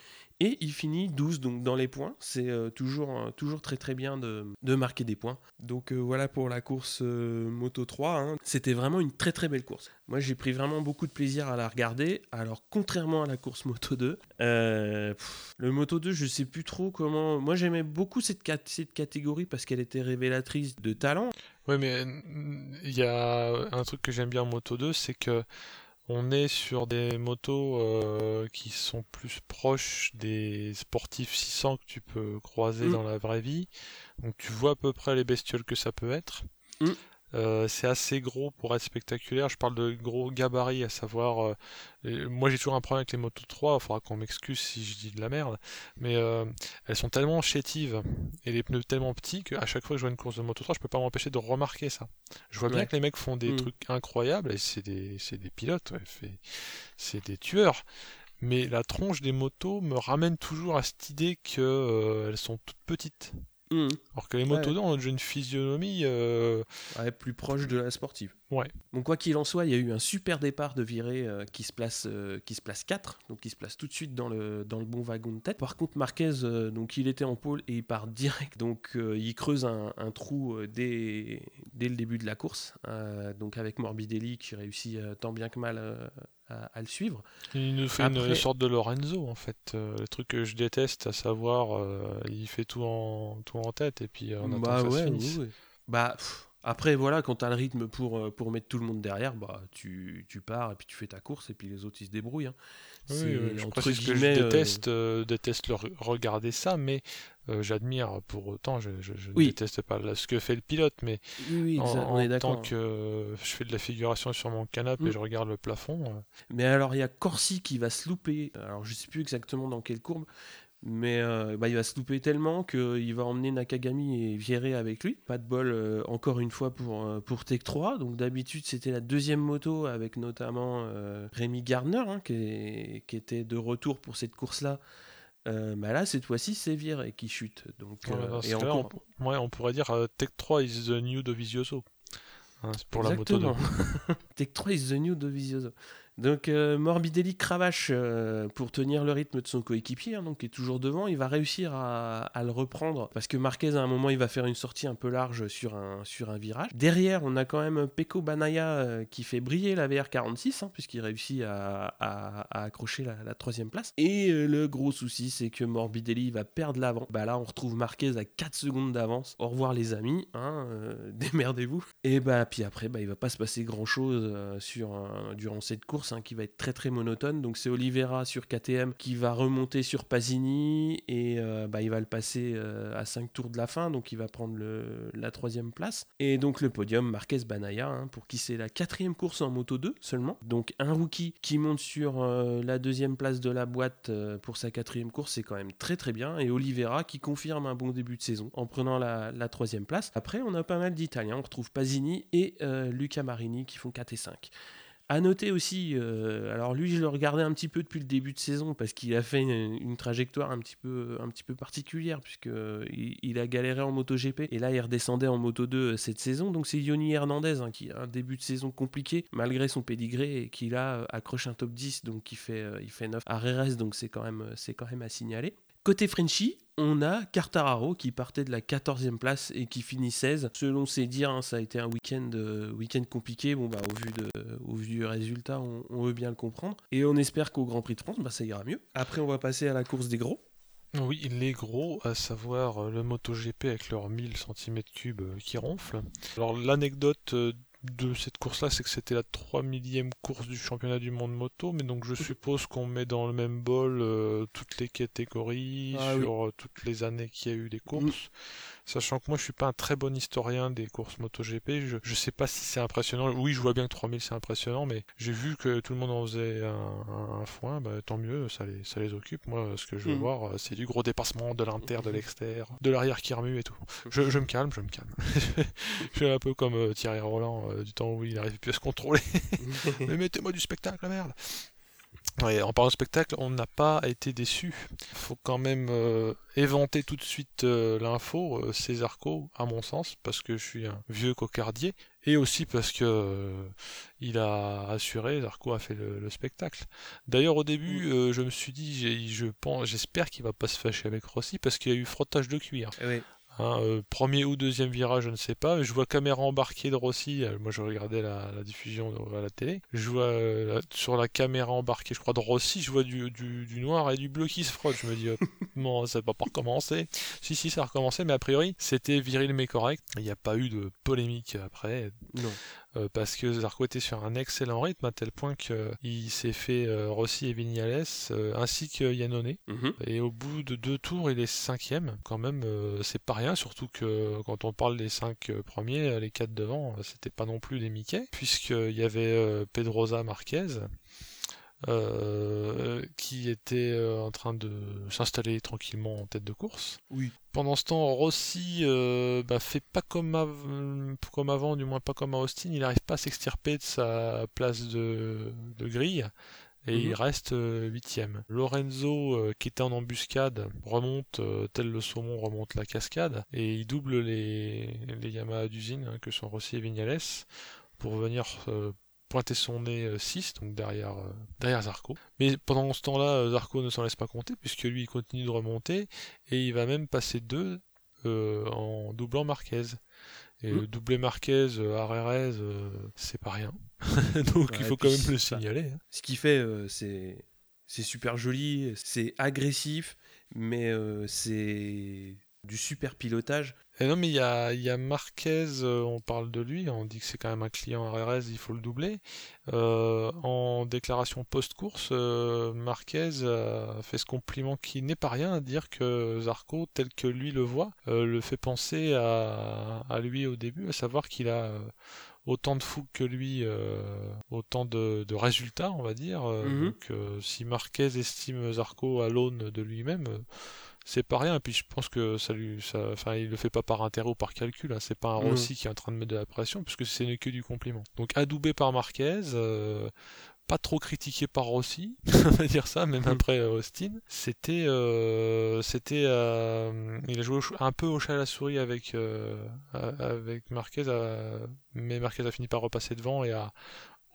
Et il finit 12 donc dans les points. C'est euh, toujours, euh, toujours très très bien de, marquer des points. Donc euh, voilà pour la course Moto 3. Hein. C'était vraiment une très très belle course. Moi j'ai pris vraiment beaucoup de plaisir à la regarder. Alors contrairement à la course Moto 2, le Moto 2 je sais plus trop comment... Moi j'aimais beaucoup cette, cette catégorie parce qu'elle était révélatrice de talent. Oui mais il y a un truc que j'aime bien en Moto 2 c'est que on est sur des motos euh, qui sont plus proches des sportifs 600 que tu peux croiser mm. dans la vraie vie. Donc tu vois à peu près les bestioles que ça peut être. Mm. Euh, c'est assez gros pour être spectaculaire. Je parle de gros gabarits, à savoir. Euh, moi, j'ai toujours un problème avec les motos 3. Il faudra qu'on m'excuse si je dis de la merde. Mais euh, elles sont tellement chétives et les pneus tellement petits qu'à chaque fois que je vois une course de moto 3, je peux pas m'empêcher de remarquer ça. Je vois bien que les mecs font des mm. trucs incroyables et c'est des, des, pilotes, c'est des tueurs. Mais la tronche des motos me ramène toujours à cette idée qu'elles sont toutes petites. Mmh. Alors que les motos ouais. ont une physionomie. Euh, plus proche de la sportive. Ouais. Donc quoi qu'il en soit, il y a eu un super départ de virée euh, qui se place euh, qui se place 4, donc qui se place tout de suite dans le dans le bon wagon de tête. Par contre Marquez euh, donc il était en pôle et il part direct. Donc il creuse un, un trou dès dès le début de la course. donc avec Morbidelli qui réussit tant bien que mal à, le suivre. Il nous fait une sorte de Lorenzo en fait, le truc que je déteste, à savoir il fait tout en tout en tête et puis on attend bah ça ouais, se Bah après, voilà, quand tu as le rythme pour, euh, pour mettre tout le monde derrière, bah, tu, tu, pars et puis tu fais ta course et puis les autres ils se débrouillent. Hein. Oui, je que je euh, déteste, euh, déteste regarder ça, mais j'admire pour autant, je, je, ne déteste pas ce que fait le pilote, mais oui, en, tant que je fais de la figuration sur mon canapé et mm. je regarde le plafond. Mais alors il y a Corsi qui va se louper, alors je sais plus exactement dans quelle courbe, mais euh, bah, il va se louper tellement qu'il va emmener Nakagami et Vieré avec lui. Pas de bol, euh, encore une fois, pour, euh, pour Tech 3. Donc d'habitude, c'était la deuxième moto avec notamment Rémi Gardner, hein, qui, qui, était de retour pour cette course-là. bah là, cette fois-ci, c'est Vieré qui chute. Donc, et encore... on, on, pourrait dire Tech 3 is the new Dovizioso. Hein, pour la moto. Tech 3 is the new Dovizioso. Donc euh, Morbidelli cravache euh, pour tenir le rythme de son coéquipier, hein, donc qui est toujours devant. Il va réussir à, le reprendre parce que Marquez à un moment il va faire une sortie un peu large sur un, virage. Derrière on a quand même Peko Banaya euh, qui fait briller la VR46 hein, puisqu'il réussit à, accrocher la, troisième place. Et le gros souci c'est que Morbidelli va perdre l'avant. Bah là on retrouve Marquez à 4 secondes d'avance. Au revoir les amis, hein, démerdez-vous. Et bah puis après bah, il va pas se passer grand chose durant cette course Qui va être très très monotone. Donc c'est Oliveira sur KTM qui va remonter sur Pasini et euh, bah, il va le passer euh, à 5 tours de la fin, donc il va prendre la troisième place. Et donc le podium, Marquez Banaya, hein, pour qui c'est la quatrième course en moto 2 seulement. Donc un rookie qui monte sur euh, la deuxième place de la boîte pour sa quatrième course, c'est quand même très très bien. Et Oliveira qui confirme un bon début de saison en prenant la, la troisième place. Après, on a pas mal d'Italiens. On retrouve Pasini et Luca Marini qui font 4 et 5. À noter aussi, euh, alors lui, je le regardais un petit peu depuis le début de saison parce qu'il a fait une, trajectoire un petit peu, un petit peu particulière puisque il, a galéré en moto GP et là il redescendait en moto 2 euh, cette saison. Donc c'est Yoni Hernandez hein, qui a un début de saison compliqué malgré son pédigré et qui là accroche un top 10 donc il fait, euh, il fait 9 à RRS donc c'est quand même, c'est quand même à signaler. Côté Frenchy, on a Cartararo qui partait de la 14e place et qui finit 16. Selon ses dires, hein, ça a été un week-end euh, week compliqué. Bon, bah, au, vu de, au vu du résultat, on, veut bien le comprendre. Et on espère qu'au Grand Prix de France, bah, ça ira mieux. Après, on va passer à la course des gros. Oui, les gros, à savoir euh, le MotoGP avec leurs 1000 cm3 euh, qui ronflent. Alors l'anecdote de cette course-là, c'est que c'était la 3 millième course du championnat du monde moto, mais donc je suppose qu'on met dans le même bol euh, toutes les catégories, ah sur euh, toutes les années qu'il y a eu des courses. Sachant que moi je suis pas un très bon historien des courses MotoGP, je, je sais pas si c'est impressionnant. Oui, je vois bien que 3000 c'est impressionnant, mais j'ai vu que tout le monde en faisait un, foin, bah, tant mieux, ça les, ça les occupe. Moi, ce que je veux mm. voir, c'est du gros dépassement de l'inter, de l'extérieur, de l'arrière qui remue et tout. Je, je me calme, je me calme. je suis un peu comme euh, Thierry Roland euh, du temps où il n'arrivait plus à se contrôler. mais mettez-moi du spectacle, merde en parlant de spectacle, on n'a pas été déçu. Faut quand même euh, éventer tout de suite euh, l'info, euh, Césarco, à mon sens, parce que je suis un vieux cocardier, et aussi parce que il a assuré, Zarco a fait le, spectacle. D'ailleurs, au début, mm. je me suis dit, je pense, j'espère qu'il va pas se fâcher avec Rossi, parce qu'il y a eu frottage de cuir. Oui. Hein, euh, premier ou deuxième virage, je ne sais pas. Je vois caméra embarquée de Rossi. Euh, moi, je regardais la, diffusion à la télé. Je vois euh, sur la caméra embarquée, je crois, de Rossi, je vois du, noir et du bleu qui se frottent. Je me dis, bon, ça va pas recommencer. Si, si, ça a recommencé, mais a priori, c'était viril mais correct. Il n'y a pas eu de polémique après. Non. Euh, parce que Zarco était sur un excellent rythme à tel point qu'il s'est fait euh, Rossi et Vignales euh, ainsi que Yannone. Mhm. Et au bout de deux tours, il est cinquième. Quand même, c'est pas rien, surtout que quand on parle des cinq premiers, les quatre devant, c'était pas non plus des Mickey, puisqu'il y avait Pedroza Marquez. Euh, qui était euh, en train de s'installer tranquillement en tête de course. Oui. Pendant ce temps, Rossi euh, bah, fait pas comme, comme avant, du moins pas comme à Austin. Il n'arrive pas à s'extirper de sa place de, de grille et il mhm. reste huitième. Lorenzo, qui était en embuscade, remonte, tel le saumon remonte la cascade, et il double les, les Yamaha d'usine, hein, que sont Rossi et Vignales, pour venir pointer son nez 6, donc derrière, derrière Zarco. Mais pendant ce temps-là, Zarco ne s'en laisse pas compter, puisque lui il continue de remonter, et il va même passer 2 en doublant Marquez. Et mmh. doubler Marquez, Arrerez, c'est pas rien. donc il faut quand même le signaler. Hein. Ce qu'il fait, c'est c'est super joli, c'est agressif, mais c'est du super pilotage. Et non, mais il y a, y a, Marquez, euh, on parle de lui, on dit que c'est quand même un client RRS, il faut le doubler. Euh, en déclaration post-course, euh, Marquez a fait ce compliment qui n'est pas rien à dire que Zarco, tel que lui le voit, le fait penser à, à, lui au début, à savoir qu'il a autant de fougue que lui, autant de, de, résultats, on va dire. Donc, si Marquez estime Zarco à l'aune de lui-même, c'est pas rien. Et puis je pense que ça lui, ça, enfin, il le fait pas par intérêt ou par calcul. Hein. C'est pas un Rossi qui est en train de mettre de la pression, puisque ce n'est que du compliment. Donc adoubé par Marquez. Euh, pas trop critiqué par Rossi, on va dire ça, même après euh, Austin. C'était, euh, c'était, il a joué un peu au chat à la souris avec avec Marquez, mais Marquez a fini par repasser devant et a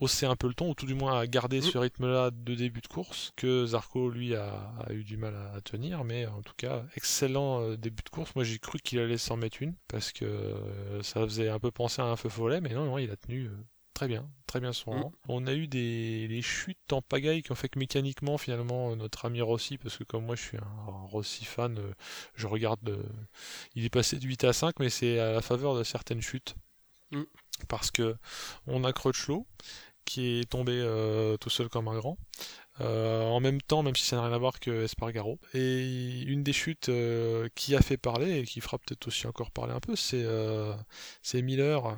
hausser un peu le ton, ou tout du moins à garder ce mm. rythme-là de début de course, que Zarco, lui, a, eu du mal à, tenir, mais en tout cas, excellent euh, début de course. Moi, j'ai cru qu'il allait s'en mettre une, parce que euh, ça faisait un peu penser à un feu follet, mais non, non, il a tenu euh, très bien, très bien son mm. rang. On a eu des, chutes en pagaille qui ont fait que mécaniquement, finalement, notre ami Rossi, parce que comme moi je suis un, Rossi fan, je regarde, il est passé de 8 à 5, mais c'est à la faveur de certaines chutes. Mm. Parce que on a Crutchlow qui est tombé euh, tout seul comme un grand. Euh, en même temps, même si ça n'a rien à voir que Espargaro. Et une des chutes euh, qui a fait parler et qui fera peut-être aussi encore parler un peu, c'est Miller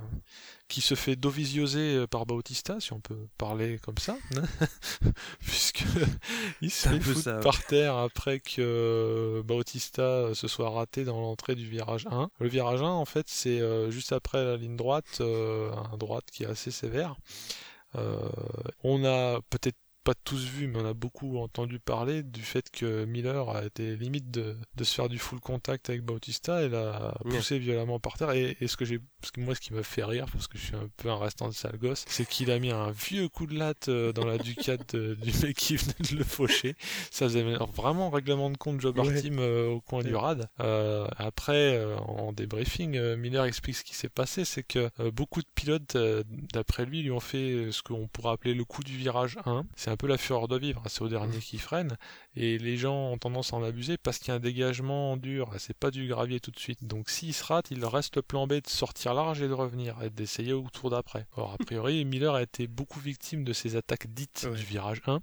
qui se fait dovisioser par Bautista, si on peut parler comme ça, puisque il se fait par terre après que Bautista se soit raté dans l'entrée du virage 1. Le virage 1, en fait, c'est juste après la ligne droite, un droite qui est assez sévère. Euh, on a peut-être pas tous vu, mais on a beaucoup entendu parler du fait que Miller a été limite de, se faire du full contact avec Bautista et l'a poussé violemment par terre. Et, ce que j'ai, moi, ce qui me fait rire, parce que je suis un peu un restant de sale gosse, c'est qu'il a mis un vieux coup de latte euh, dans la Ducat du mec qui venait de le faucher. Ça faisait vraiment règlement de compte Job Artim euh, au coin du rad. Euh, après, en débriefing, Miller explique ce qui s'est passé, c'est que beaucoup de pilotes, d'après lui, lui ont fait ce qu'on pourrait appeler le coup du virage 1. C'est un peu la fureur de vivre, c'est au dernier qui freine, et les gens ont tendance à en abuser parce qu'il y a un dégagement dur, c'est pas du gravier tout de suite. Donc s'il se rate, il reste le plan B de sortir large et de revenir, et d'essayer au tour d'après. Or, a priori, Miller a été beaucoup victime de ces attaques dites du virage 1,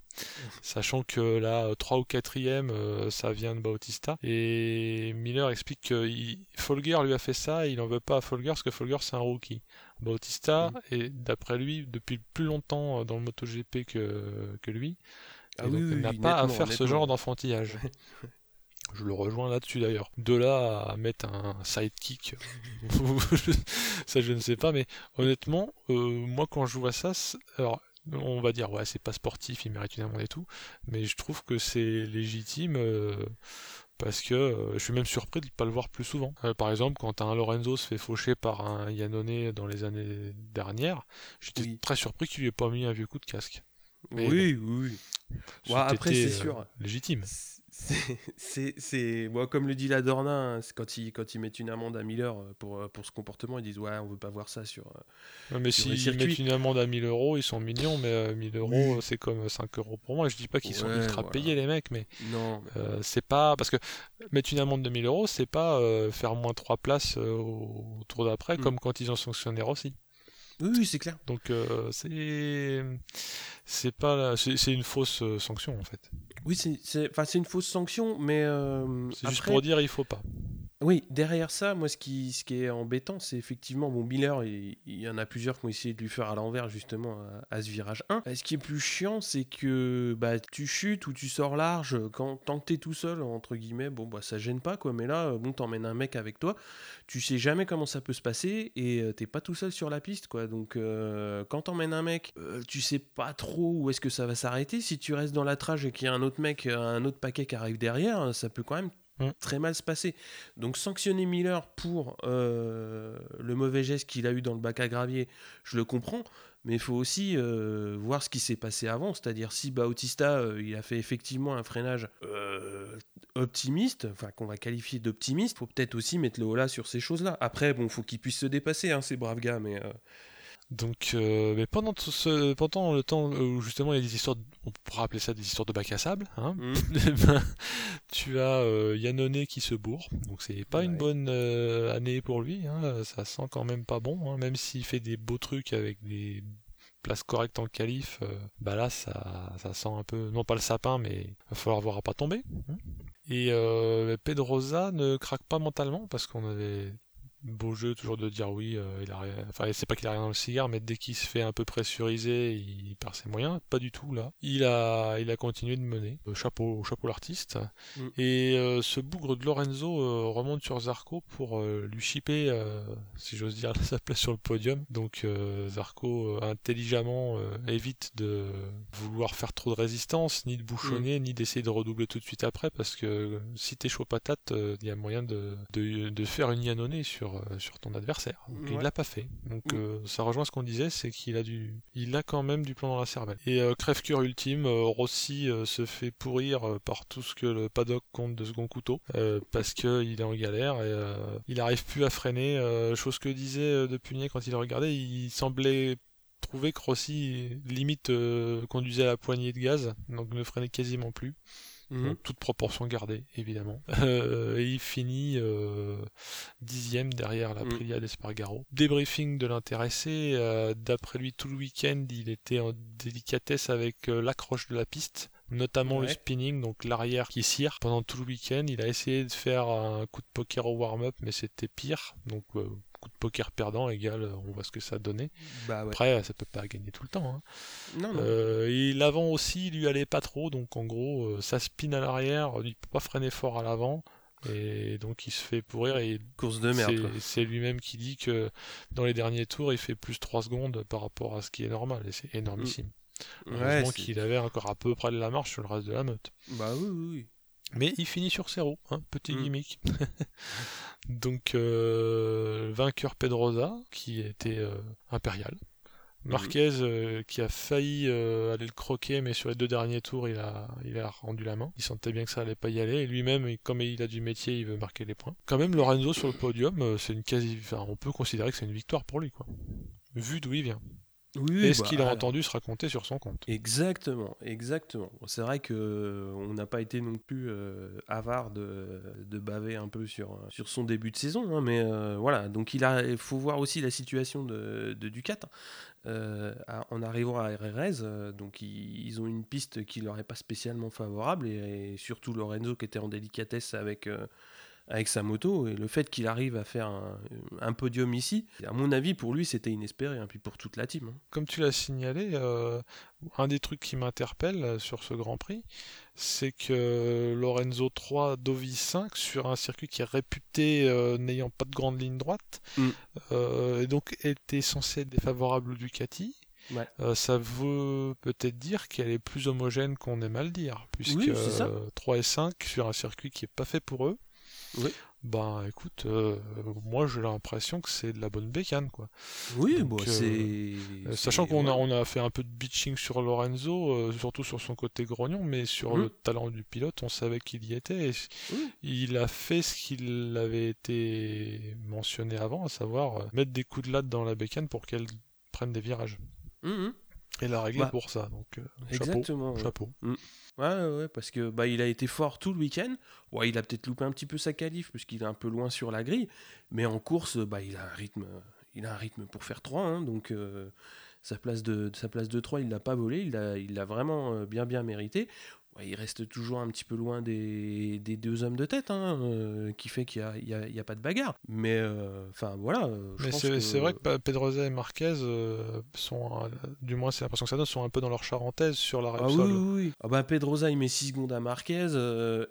sachant que là, 3 ou 4ème, euh, ça vient de Bautista, et Miller explique que Folger lui a fait ça, et il en veut pas à Folger parce que Folger c'est un rookie. Bautista mm. est d'après lui depuis plus longtemps euh, dans le MotoGP que, que lui. Ah il n'a pas à faire ce genre d'enfantillage. Je le rejoins là-dessus d'ailleurs. De là à mettre un sidekick, ça je ne sais pas, mais honnêtement, euh, moi quand je vois ça, alors on va dire ouais c'est pas sportif, il mérite une amende et tout, mais je trouve que c'est légitime. Euh, parce que euh, je suis même surpris de ne pas le voir plus souvent. Euh, par exemple, quand un Lorenzo se fait faucher par un Yannone dans les années dernières, j'étais très surpris qu'il lui ait pas mis un vieux coup de casque. oui, oui, oui. après, c'est sûr. Euh, légitime c'est moi comme le dit la Dorna hein, quand ils quand ils mettent une amende à 1000 heures euh, pour euh, pour ce comportement ils disent ouais on veut pas voir ça sur euh, mais s'ils mettent une amende à 1000 euros ils sont mignons mais 1000 euros c'est comme 5 euros pour moi je dis pas qu'ils sont ultra payés les mecs mais non c'est pas parce que mettre une amende de 1000 euros c'est pas faire moins 3 places au, tour d'après mm. comme quand ils ont sanctionné Rossi oui, c'est clair. Donc c'est c'est pas c'est une fausse sanction en fait. Oui, c'est une fausse sanction, mais. Euh, c'est juste pour dire il faut pas. Oui, derrière ça, moi, ce qui, ce qui est embêtant, c'est effectivement, bon, Miller, il, y en a plusieurs qui ont essayé de lui faire à l'envers, justement, à, ce virage 1. ce qui est plus chiant, c'est que bah, tu chutes ou tu sors large, quand, tant que t'es tout seul, entre guillemets, bon, bah, ça gêne pas, quoi. Mais là, bon, t'emmènes un mec avec toi, tu sais jamais comment ça peut se passer et euh, t'es pas tout seul sur la piste, quoi. Donc, euh, quand t'emmènes un mec, euh, tu sais pas trop où est-ce que ça va s'arrêter. Si tu restes dans la trage et qu'il y a un autre mec, un autre paquet qui arrive derrière, ça peut quand même Mm. très mal se passer. Donc sanctionner Miller pour euh, le mauvais geste qu'il a eu dans le bac à gravier, je le comprends, mais il faut aussi euh, voir ce qui s'est passé avant, c'est-à-dire si Bautista euh, il a fait effectivement un freinage optimiste, enfin qu'on va qualifier d'optimiste, faut peut-être aussi mettre le haut là sur ces choses-là. Après, bon, faut qu'il puisse se dépasser, hein, ces braves gars, mais Donc, euh, mais pendant, tout ce, pendant le temps où justement il y a des histoires, de- on pourra appeler ça des histoires de bac à sable, hein, hmm, eh ben, tu as euh, Yannone qui se bourre, donc c'est pas une bonne euh, année pour lui, hein, ça sent quand même pas bon, hein, même s'il fait des beaux trucs avec des places correctes en qualif, euh, bah là ça, ça sent un peu, non pas le sapin, mais va falloir voir à pas tomber. Et euh, Pedrosa ne craque pas mentalement parce qu'on avait beau jeu toujours de dire oui, euh, il a rien... enfin c'est pas qu'il a rien dans le cigare, mais dès qu'il se fait un peu pressurisé, il perd ses moyens. Pas du tout là. Il a, il a continué de mener. Euh, chapeau, chapeau l'artiste. Mm. Et euh, ce bougre de Lorenzo euh, remonte sur Zarco pour euh, lui chipper, euh, si j'ose dire, sa place sur le podium. Donc euh, Zarco euh, intelligemment euh, évite de vouloir faire trop de résistance, ni de bouchonner, ni d'essayer de redoubler tout de suite après, parce que si t'es chaud patate, euh, il y a moyen de, de, de faire une Yannone sur, euh, sur ton adversaire. Donc, Il Ouais. l'a pas fait. Donc Mm. euh, ça rejoint ce qu'on disait, c'est qu'il a du, il a quand même du plomb dans la cervelle. Et euh, crève-cœur ultime, Rossi se fait pourrir par tout ce que le paddock compte de second couteau, parce que il est en galère et il arrive plus à freiner. chose que disait De Punier quand il le regardait, il semblait trouver que Rossi limite conduisait à la poignée de gaz, donc ne freinait quasiment plus. Mhm. Bon, toute proportion gardée, évidemment. Euh, et il finit euh, dixième derrière la Mm. Prilia d'Espargaro. Débriefing de l'intéressé. euh, D'après lui, tout le week-end, il était en délicatesse avec l'accroche de la piste, notamment le spinning, donc l'arrière qui cire. Pendant tout le week-end, il a essayé de faire un coup de poker au warm-up, mais c'était pire. Donc, euh, coup de poker perdant égal, euh, on voit ce que ça donnait. Bah ouais. Après, ça peut pas gagner tout le temps. hein. Non, non. Euh, et l'avant aussi, il lui allait pas trop, donc en gros, euh, ça spin à l'arrière, il peut pas freiner fort à l'avant, et donc il se fait pourrir, et Course de merde. c'est- lui-même qui dit que dans les derniers tours, il fait plus 3 secondes par rapport à ce qui est normal, et c'est énormissime. Heureusement c'est- qu'il avait encore à peu près de la marche sur le reste de la meute. Bah oui, oui, oui. Mais il finit sur ses roues, hein, petit Mm. gimmick. Donc, euh, vainqueur Pedrosa, qui était euh, impérial. Marquez, euh, qui a failli euh, aller le croquer, mais sur les deux derniers tours, il a, il a rendu la main. Il sentait bien que ça allait pas y aller. Et lui-même, comme il a du métier, il veut marquer les points. Quand même, Lorenzo sur le podium, c'est une quasi, enfin, on peut considérer que c'est une victoire pour lui, quoi. Vu d'où il vient. Oui, Et ce bah, qu'il a alors, entendu se raconter sur son compte. Exactement, exactement. C'est vrai que euh, on n'a pas été non plus euh, avare de, de baver un peu sur, sur son début de saison, hein, mais euh, voilà. Donc il a, faut voir aussi la situation de, de Ducat euh, à- en arrivant à RRS. donc ils, ils ont une piste qui leur est pas spécialement favorable et, et surtout Lorenzo qui était en délicatesse avec. Avec sa moto et le fait qu'il arrive à faire un, un podium ici, à mon avis pour lui c'était inespéré, et puis pour toute la team. hein. comme tu l'as signalé, euh, un des trucs qui m'interpelle euh, sur ce Grand Prix, c'est que Lorenzo 3, Dovi 5, sur un circuit qui est réputé euh, n'ayant pas de grande ligne droite, Mm. euh, et donc était censé être défavorable au Ducati. Ouais. Euh, ça veut peut-être dire qu'elle est plus homogène qu'on aime à le dire, puisque Oui, c'est ça. euh, 3 et 5 sur un circuit qui est pas fait pour eux. Oui. Ben écoute, euh, moi j'ai l'impression que c'est de la bonne bécane quoi. Oui, bon, euh, c'est. Euh, c'est- Sachant qu'on a, on a fait un peu de bitching sur Lorenzo, euh, surtout sur son côté grognon, mais sur Mhm. le talent du pilote, on savait qu'il y était. et. Il a fait ce qu'il avait été mentionné avant, à savoir euh, mettre des coups de latte dans la bécane pour qu'elle prenne des virages. Mhm. Et la règle Bah, pour ça, donc euh, chapeau. Exactement. ouais. chapeau. Ouais, ouais, parce que bah, il a été fort tout le week-end. Ouais, il a peut-être loupé un petit peu sa qualif puisqu'il est un peu loin sur la grille, mais en course, bah, il a un rythme, il a un rythme pour faire 3 hein, donc euh, sa place de sa place de 3, il l'a pas volé, il l'a il vraiment euh, bien bien mérité. Ouais, il reste toujours un petit peu loin des, des deux hommes de tête, hein, euh, qui fait qu'il n'y a, a- pas de bagarre. Mais euh, enfin voilà. euh, je Mais c'est que- vrai que Pedrosa et Marquez euh, sont, du moins c'est l'impression que ça donne, sont un peu dans leur charentaise sur la Ah oui, Repsol. oui, oui. Ah bah Pedrosa il met 6 secondes à Marquez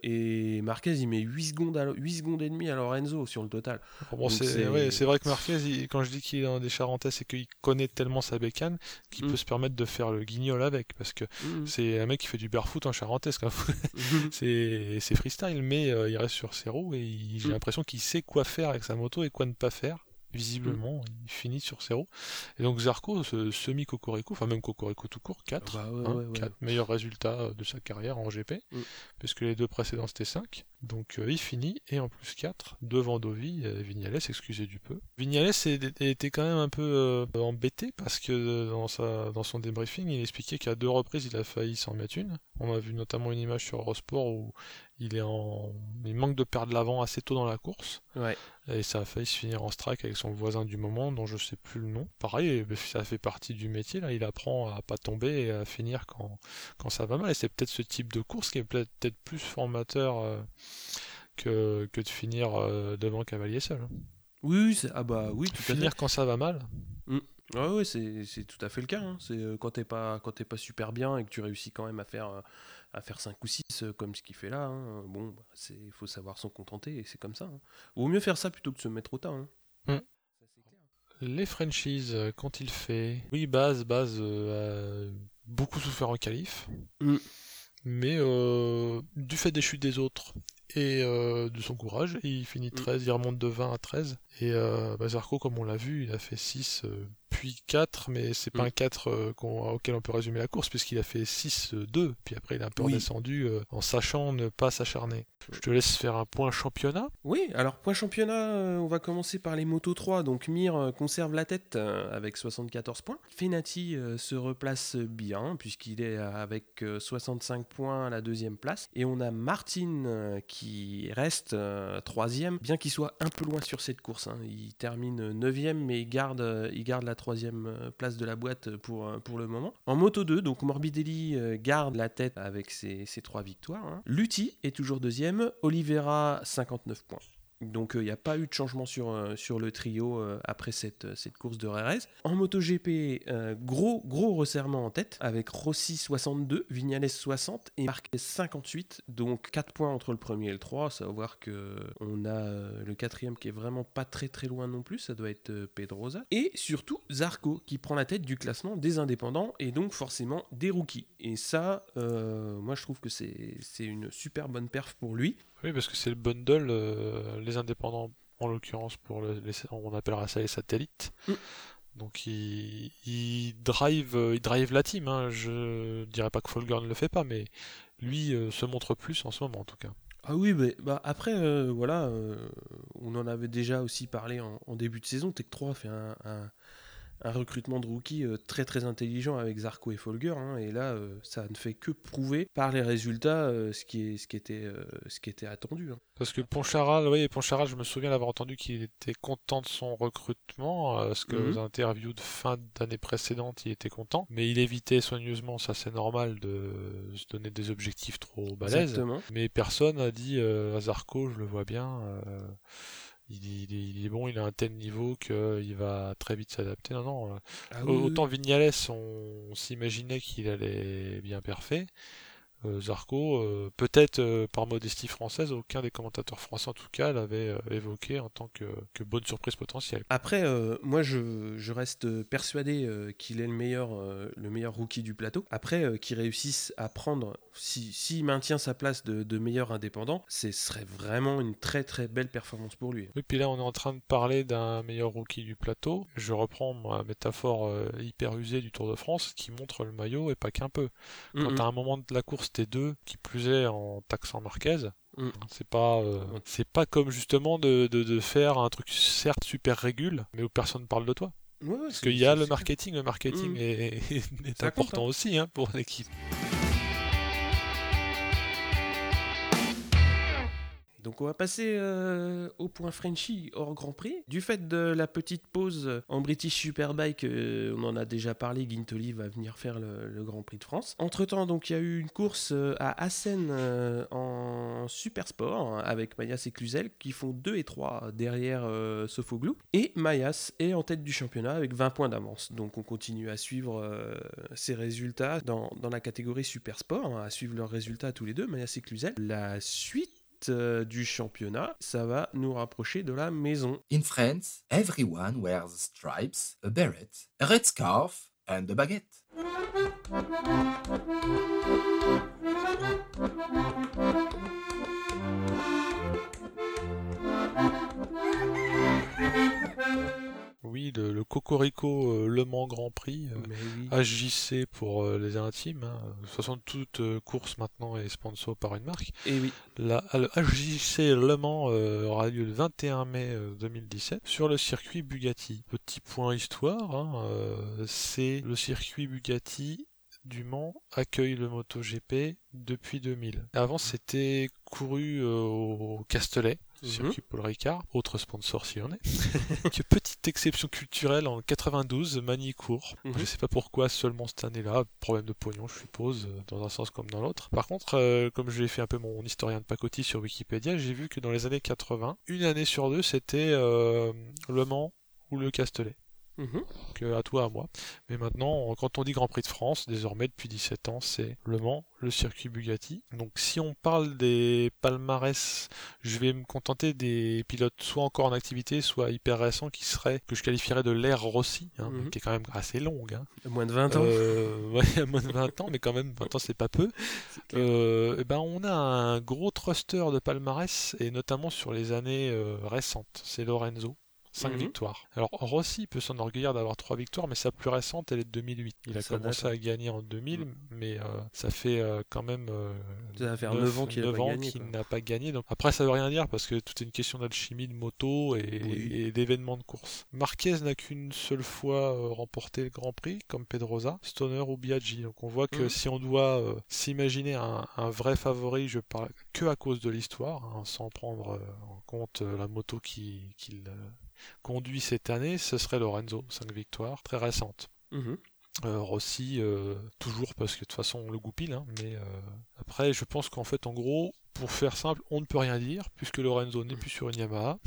et Marquez il met 8 secondes, à, 8 secondes et demie à Lorenzo sur le total. Bon, c'est ouais, vrai que Marquez, il- quand je dis qu'il est dans des charentaises, c'est qu'il connaît tellement sa bécane qu'il Mm. peut se permettre de faire le guignol avec, parce que Mhm. c'est un mec qui fait du barefoot en Charente. Parenthèse, c'est freestyle, mais il reste sur ses roues et j'ai mm. l'impression qu'il sait quoi faire avec sa moto et quoi ne pas faire visiblement, mm. il finit sur 0. Et donc Zarco, ce semi-Cocorico, enfin même Cocorico tout court, 4, ah bah hein, meilleurs résultats de sa carrière en GP, mm. puisque les deux précédents c'était 5. Donc euh, il finit, et en plus 4, devant Dovi, et Vignales, excusez du peu. Vignales était quand même un peu euh, embêté, parce que dans, sa, dans son débriefing, il expliquait qu'à deux reprises il a failli s'en mettre une. On a vu notamment une image sur Eurosport où il est en il manque de perdre l'avant assez tôt dans la course. Et ça a failli se finir en strike avec son voisin du moment dont je sais plus le nom. Pareil ça fait partie du métier là. Il apprend à pas tomber et à finir quand, quand ça va mal. Et c'est peut-être ce type de course qui est peut-être plus formateur euh, que, que de finir euh, devant cavalier seul oui ah bah oui tout finir quand ça va mal. Mm. Ouais, c'est tout à fait le cas. Hein. C'est euh, quand t'es pas quand pas super bien et que tu réussis quand même à faire à faire 5 ou 6 euh, comme ce qu'il fait là. Hein. Bon, bah, c'est il faut savoir s'en contenter et c'est comme ça. Hein. Vaut mieux faire ça plutôt que de se mettre au tas. Hein. Mm. Les franchises, euh, qu'ont-ils fait Oui, base, base, euh, a beaucoup souffert en qualif. Mm. Mais du fait des chutes des autres et de son courage, il finit 13, mm. il remonte de 20 à 13. Et Bazarco, comme on l'a vu, il a fait 6 puis 4, mais c'est pas mm. un 4 euh, auquel on peut résumer la course, puisqu'il a fait 6-2, puis après il a un peu redescendu euh, en sachant ne pas s'acharner. Je te laisse faire un point championnat. Oui, alors point championnat, euh, on va commencer par les motos 3. Donc Mir conserve la tête avec 74 points. Fenati se replace bien, puisqu'il est avec 65 points à la deuxième place. Et on a Martin qui reste troisième, bien qu'il soit un peu loin sur cette course. Hein. Il termine 9 mais il garde, il garde la troisième euh, place de la boîte pour, euh, pour le moment. En moto 2, donc Morbidelli euh, garde la tête avec ses, trois victoires. Hein. Lutti est toujours deuxième, Oliveira 59 points. Donc il euh, n'y a pas eu de changement sur, euh, le trio euh, après cette, course de RRS. En MotoGP, gros, gros resserrement en tête avec Rossi 62, Vignales 60 et Marquez 58. Donc 4 points entre le premier et le 3. Ça va voir qu'on a le quatrième qui est vraiment pas très très loin non plus. Ça doit être Pedrosa. Et surtout Zarco qui prend la tête du classement des indépendants et donc forcément des rookies. Et ça, moi je trouve que c'est une super bonne perf pour lui. Oui, parce que c'est le bundle, euh, les indépendants, en l'occurrence, pour les, on appellera ça les satellites. Mm. Donc il, drive, euh, il drive la team. Hein. Je dirais pas que Folger ne le fait pas, mais lui euh, se montre plus en ce moment en tout cas. Ah oui, mais, bah après, voilà, on en avait déjà aussi parlé en, début de saison. Tech 3 fait un, un recrutement de rookie euh, très très intelligent avec Zarco et Folger. Hein, et là, euh, ça ne fait que prouver par les résultats euh, ce, qui est, ce, qui était, ce qui était attendu. Hein. Parce que Poncharal, oui, Poncharal, je me souviens d'avoir entendu qu'il était content de son recrutement, parce que mmh. aux interviews de fin d'année précédente, il était content, mais il évitait soigneusement, ça c'est normal, de se donner des objectifs trop balèzes. Mais personne a dit à Zarco, je le vois bien il, est bon, il a un tel niveau qu'il va très vite s'adapter. Non, non. Ah autant Vignales, on s'imaginait qu'il allait bien parfait. Euh, Zarco, euh, peut-être euh, par modestie française, aucun des commentateurs français en tout cas l'avait évoqué en tant que, bonne surprise potentielle. Après, moi je, reste persuadé qu'il est le meilleur, le meilleur rookie du plateau. Après, qu'il réussisse à prendre, s'il si, maintient sa place de, meilleur indépendant, ce serait vraiment une très très belle performance pour lui. Oui, puis là on est en train de parler d'un meilleur rookie du plateau. Je reprends ma métaphore hyper usée du Tour de France qui montre le maillot et pas qu'un peu. Quand à un moment de la course c'était deux, qui plus est en taxant Marquez. Mm. C'est pas, euh, c'est pas comme justement de, de, faire un truc certes super régule, mais où personne ne parle de toi. Parce qu'il y a le marketing, le marketing mm. est, important hein. aussi hein, pour l'équipe. Donc on va passer euh, au point Frenchy hors Grand Prix. Du fait de la petite pause en British Superbike, euh, on en a déjà parlé, Guintoli va venir faire le, Grand Prix de France. Entre temps, donc il y a eu une course euh, à Assen en Super Sport avec Mayas et Cluzel qui font 2 et 3 derrière Sofoglou. Et Mayas est en tête du championnat avec 20 points d'avance. Donc on continue à suivre ses résultats dans, dans, la catégorie Super Sport, hein, à suivre leurs résultats tous les deux, Mayas et Cluzel. La suite euh, du championnat, ça va nous rapprocher de la maison. In France, everyone wears stripes, a beret, a red scarf and a baguette. Oui, le, le Cocorico euh, Le Mans Grand Prix, euh, oui. HJC pour euh, les intimes. hein. De toute façon, toute euh, course maintenant est sponsor par une marque. Et oui. La, le HJC Le Mans euh, aura lieu le 21 mai euh, 2017 sur le circuit Bugatti. Petit point histoire, hein, euh, c'est le circuit Bugatti du Mans accueille le MotoGP depuis 2000. Avant, c'était couru euh, au Castellet. Circuit Paul Ricard, autre sponsor s'il y en est. Petite exception culturelle en 92, Manicourt. Mhm. Je sais pas pourquoi seulement cette année-là, problème de pognon, je suppose, euh, dans un sens comme dans l'autre. Par contre, euh, comme j'ai fait un peu mon historien de pacotille sur Wikipédia, j'ai vu que dans les années 80, une année sur deux, c'était euh, Le Mans ou le Castellet. Mhm. Donc euh, à toi, à moi. Mais maintenant, quand on dit Grand Prix de France, désormais depuis 17 ans, c'est Le Mans, le circuit Bugatti. Donc si on parle des palmarès, je vais me contenter des pilotes soit encore en activité, soit hyper récents, qui seraient, que je qualifierais de l'ère Rossi, hein, Mhm. qui est quand même assez longue. Hein. Moins de 20 ans. Euh, ouais, moins de 20 ans, mais quand même, 20 ans, c'est pas peu. Euh, eh ben, on a un gros thruster de palmarès, et notamment sur les années euh, récentes. C'est Lorenzo. 5 Mhm. victoires. Alors Rossi peut s'enorgueillir d'avoir 3 victoires, mais sa plus récente, elle est de 2008. Il a Ça commencé date. à gagner en 2000, Mhm. mais euh, ça fait euh, quand même euh, Ça va faire neuf- 9 ans qu'il pas n'a pas gagné. Donc après, ça veut rien dire parce que tout est une question d'alchimie de moto et, Oui. et d'événements de course. Marquez n'a qu'une seule fois euh, remporté le Grand Prix, comme Pedrosa, Stoner ou Biaggi. Donc on voit que Mhm. si on doit s'imaginer un, un vrai favori, je parle que à cause de l'histoire, hein, sans prendre en compte la moto qui- qu'il euh, conduit cette année, ce serait Lorenzo, 5 victoires, très récentes. Mhm. Euh, Rossi, euh, toujours parce que de toute façon on le goupille, hein, mais euh, après je pense qu'en fait en gros, pour faire simple, on ne peut rien dire puisque Lorenzo n'est plus sur une Yamaha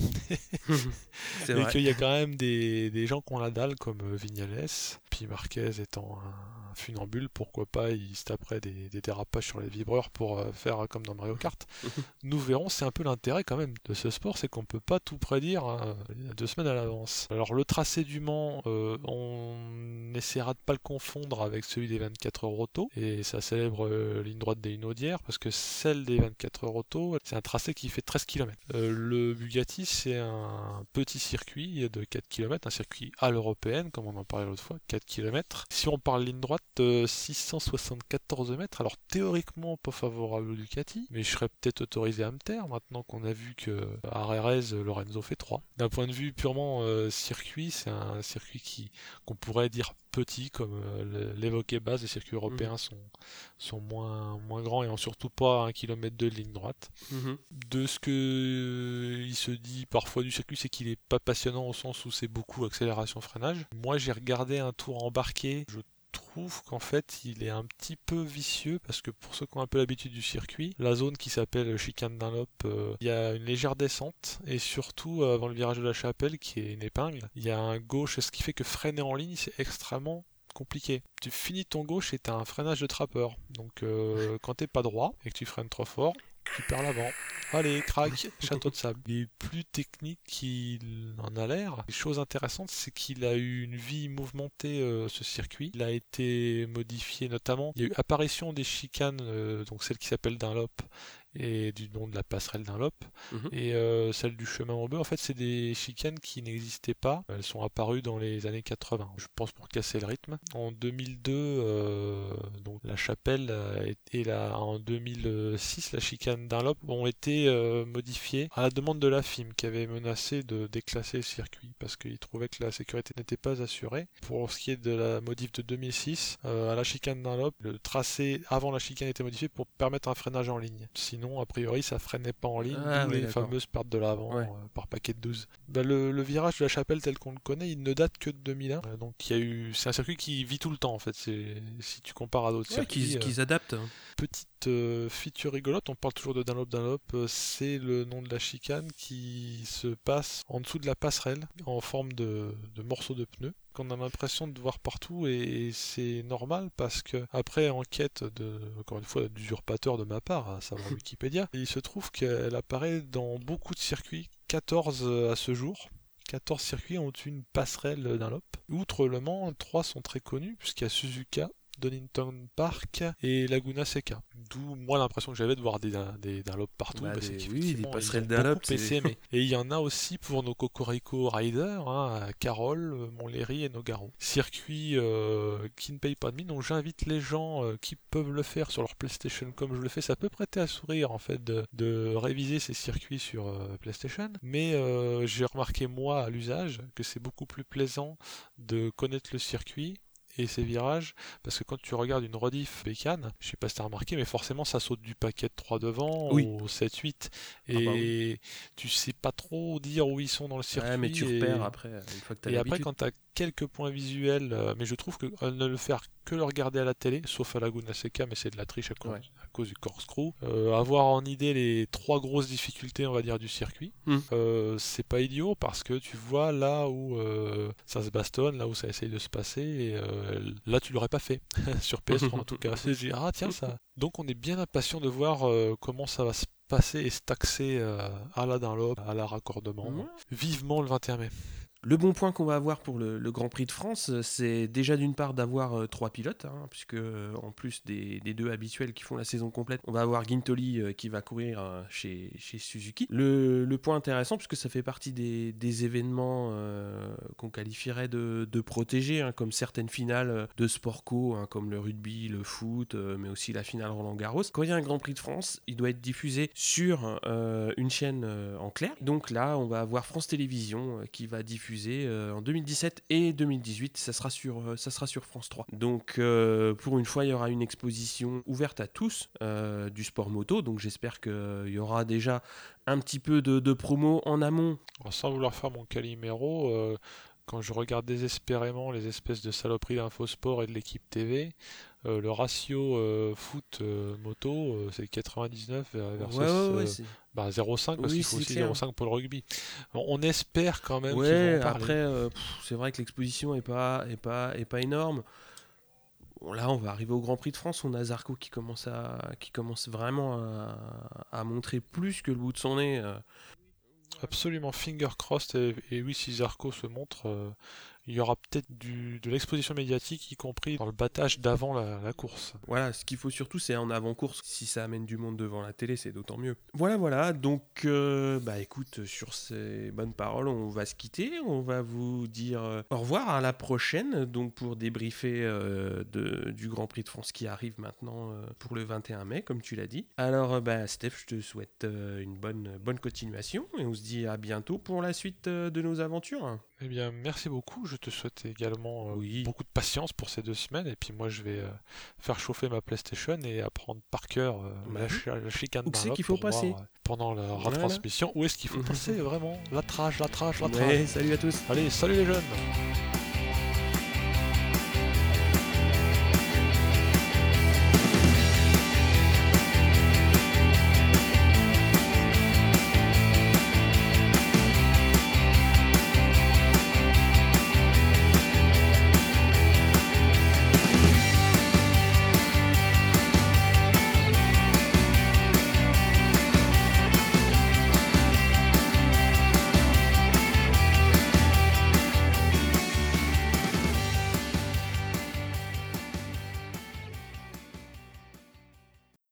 et qu'il y a quand même des, des gens qui ont la dalle comme Vignales, puis Marquez étant un, un funambule, pourquoi pas il se taperait des, des dérapages sur les vibreurs pour euh, faire comme dans Mario Kart. Nous verrons, c'est un peu l'intérêt quand même de ce sport, c'est qu'on peut pas tout prédire hein, deux semaines à l'avance. Alors le tracé du Mans, euh, on essaiera de pas le confondre avec celui des 24 heures auto et sa célèbre euh, ligne droite des Hunaudières parce que celle des 24 auto, c'est un tracé qui fait 13 km. le Bugatti, c'est un petit circuit de 4 km, un circuit à l'européenne comme on en parlait l'autre fois, 4 km. Si on parle ligne droite, euh, 674 mètres. Alors théoriquement pas favorable au Ducati, mais je serais peut-être autorisé à me taire maintenant qu'on a vu que à Rérez, Lorenzo fait 3. D'un point de vue purement euh, circuit, c'est un circuit qui qu'on pourrait dire petit, comme euh, l'évoquait base, les circuits européens sont, sont moins, moins grands et ont surtout pas un kilomètre de ligne droite. Mhm. De ce que euh, il se dit parfois du circuit, c'est qu'il est pas passionnant au sens où c'est beaucoup accélération-freinage. Moi, j'ai regardé un tour embarqué. Je trouve qu'en fait, il est un petit peu vicieux parce que pour ceux qui ont un peu l'habitude du circuit, la zone qui s'appelle chicane Dunlop, euh, il y a une légère descente et surtout euh, avant le virage de la chapelle qui est une épingle, il y a un gauche, ce qui fait que freiner en ligne, c'est extrêmement compliqué. Tu finis ton gauche et t'as un freinage de trappeur. Donc euh, quand t'es pas droit et que tu freines trop fort, tu perds l'avant. Allez, crac, château de sable. Il est plus technique qu'il en a l'air. Les choses intéressantes, c'est qu'il a eu une vie mouvementée, euh, ce circuit. Il a été modifié notamment. Il y a eu apparition des chicanes, euh, donc celle qui s'appelle Dunlop et du nom de la passerelle Dunlop. Mhm. Et euh, celle du chemin au bœuf, en fait, c'est des chicanes qui n'existaient pas. Elles sont apparues dans les années 80, je pense pour casser le rythme. En 2002, euh, donc la chapelle euh, et la, en 2006, la chicane Dunlop ont été euh, modifiées à la demande de la FIM qui avait menacé de déclasser le circuit parce qu'il trouvait que la sécurité n'était pas assurée. Pour ce qui est de la modif de 2006, euh, à la chicane Dunlop, le tracé avant la chicane était modifié pour permettre un freinage en ligne. Sinon, a priori, ça freinait pas en ligne, Ah oui, les fameuses pertes de l'avant Ouais. euh, par paquet de 12. Bah, le, le virage de la chapelle tel qu'on le connaît, il ne date que de 2001. Euh, donc il y a eu, c'est un circuit qui vit tout le temps en fait. C'est si tu compares à d'autres Ouais, circuits. qu'ils euh, qu'ils adaptent. hein. Petite euh, feature rigolote, on parle toujours de Dunlop Dunlop, euh, c'est le nom de la chicane qui se passe en dessous de la passerelle en forme de, de morceaux de pneus qu'on a l'impression de voir partout et, c'est normal parce que après enquête de encore une fois d'usurpateur de ma part à savoir Wikipédia il se trouve qu'elle apparaît dans beaucoup de circuits 14 à ce jour. 14 circuits ont une passerelle Dunlop. Outre Le Mans 3 sont très connus puisqu'il y a Suzuka Donington Park et Laguna Seca. D'où moi l'impression que j'avais de voir des, des Dunlop partout. Bah, parce des- oui, des passerelles Dunlop. Et il y en a aussi pour nos Cocorico Riders, hein, à Carole, Montlhéry et Nogaro. Circuit euh, qui ne paye pas de mine, donc j'invite les gens euh, qui peuvent le faire sur leur PlayStation comme je le fais. Ça peut prêter à sourire en fait de, de réviser ces circuits sur euh, PlayStation, mais j'ai remarqué moi à l'usage que c'est beaucoup plus plaisant de connaître le circuit et ses virages parce que quand tu regardes une rediff bécane, je sais pas si t'as remarqué, mais forcément ça saute du paquet de 3 devant Oui. au 7-8 et Ah bah tu sais pas trop dire où ils sont dans le circuit. Ouais, mais tu et- repères après, une fois que t'as et après, quand tu as quelques points visuels, euh, mais je trouve que euh, ne le faire que le regarder à la télé, sauf à Laguna Seca, mais c'est de la triche à Ouais. Cause du corkscrew, euh, avoir en idée les trois grosses difficultés, on va dire, du circuit, Hmm. euh, c'est pas idiot parce que tu vois là où euh, ça se bastonne, là où ça essaye de se passer, et euh, là tu l'aurais pas fait, sur PS3 en tout cas. C'est dire, ah tiens, ça. Donc on est bien impatient de voir euh, comment ça va se passer et se taxer à la Dunlop, à la raccordement. Vivement le 21 mai. Le bon point qu'on va avoir pour le, Grand Prix de France, euh, c'est déjà d'une part d'avoir euh, trois pilotes, hein, puisque euh, en plus des, deux habituels qui font la saison complète, on va avoir Guintoli euh, qui va courir chez, Suzuki. Le, point intéressant, puisque ça fait partie des, événements qu'on qualifierait de, protégés, hein, comme certaines finales de sport co, hein, comme le rugby, le foot, mais aussi la finale Roland Garros. Quand il y a un Grand Prix de France, il doit être diffusé sur une chaîne en clair. Donc là, on va avoir France Télévisions qui va diffuser euh, en 2017 et 2018. Ça sera sur, euh, ça sera sur France 3. Donc euh, pour une fois, il y aura une exposition ouverte à tous du sport moto. Donc j'espère qu'il y aura déjà un petit peu de, de promo en amont. Sans vouloir faire mon caliméro, euh, quand je regarde désespérément les espèces de saloperies d'Infosport et de l'équipe TV, euh, le ratio euh, foot euh, moto c'est 99 versus Ouais, ouais, ouais, euh, c'est- bah, 0,5 parce Oui, qu'il faut aussi clair. 0,5 pour le rugby. On on espère quand même qu'ils Ouais, vont après, c'est vrai que l'exposition est pas, est pas, est pas énorme. Bon, là, on va arriver au Grand Prix de France. On a Zarco qui commence, à, qui commence vraiment à, à montrer plus que le bout de son nez. Absolument, finger crossed. Et, et oui, si Zarco se montre, euh, il y aura peut-être de l'exposition médiatique, y compris dans le battage d'avant la, course. Voilà, ce qu'il faut surtout, c'est en avant-course. Si ça amène du monde devant la télé, c'est d'autant mieux. Voilà, voilà. Donc, euh, bah écoute, sur ces bonnes paroles, on va se quitter. On va vous dire euh, au revoir à la prochaine. Donc, pour débriefer euh, de, du Grand Prix de France qui arrive maintenant pour le 21 mai, comme tu l'as dit. Alors, bah, Steph, je te souhaite une bonne, bonne continuation et on se dit à bientôt pour la suite de nos aventures. Eh bien, merci beaucoup. Je te souhaite également euh, Oui. beaucoup de patience pour ces deux semaines. Et puis moi, je vais euh, faire chauffer ma PlayStation et apprendre par cœur euh, Bah la, chicane Où c'est qu'il faut voir, passer euh, pendant la Voilà. retransmission. Où est-ce qu'il faut passer vraiment? La trage, la trage, la trage. Ouais, salut à tous. Allez, salut les jeunes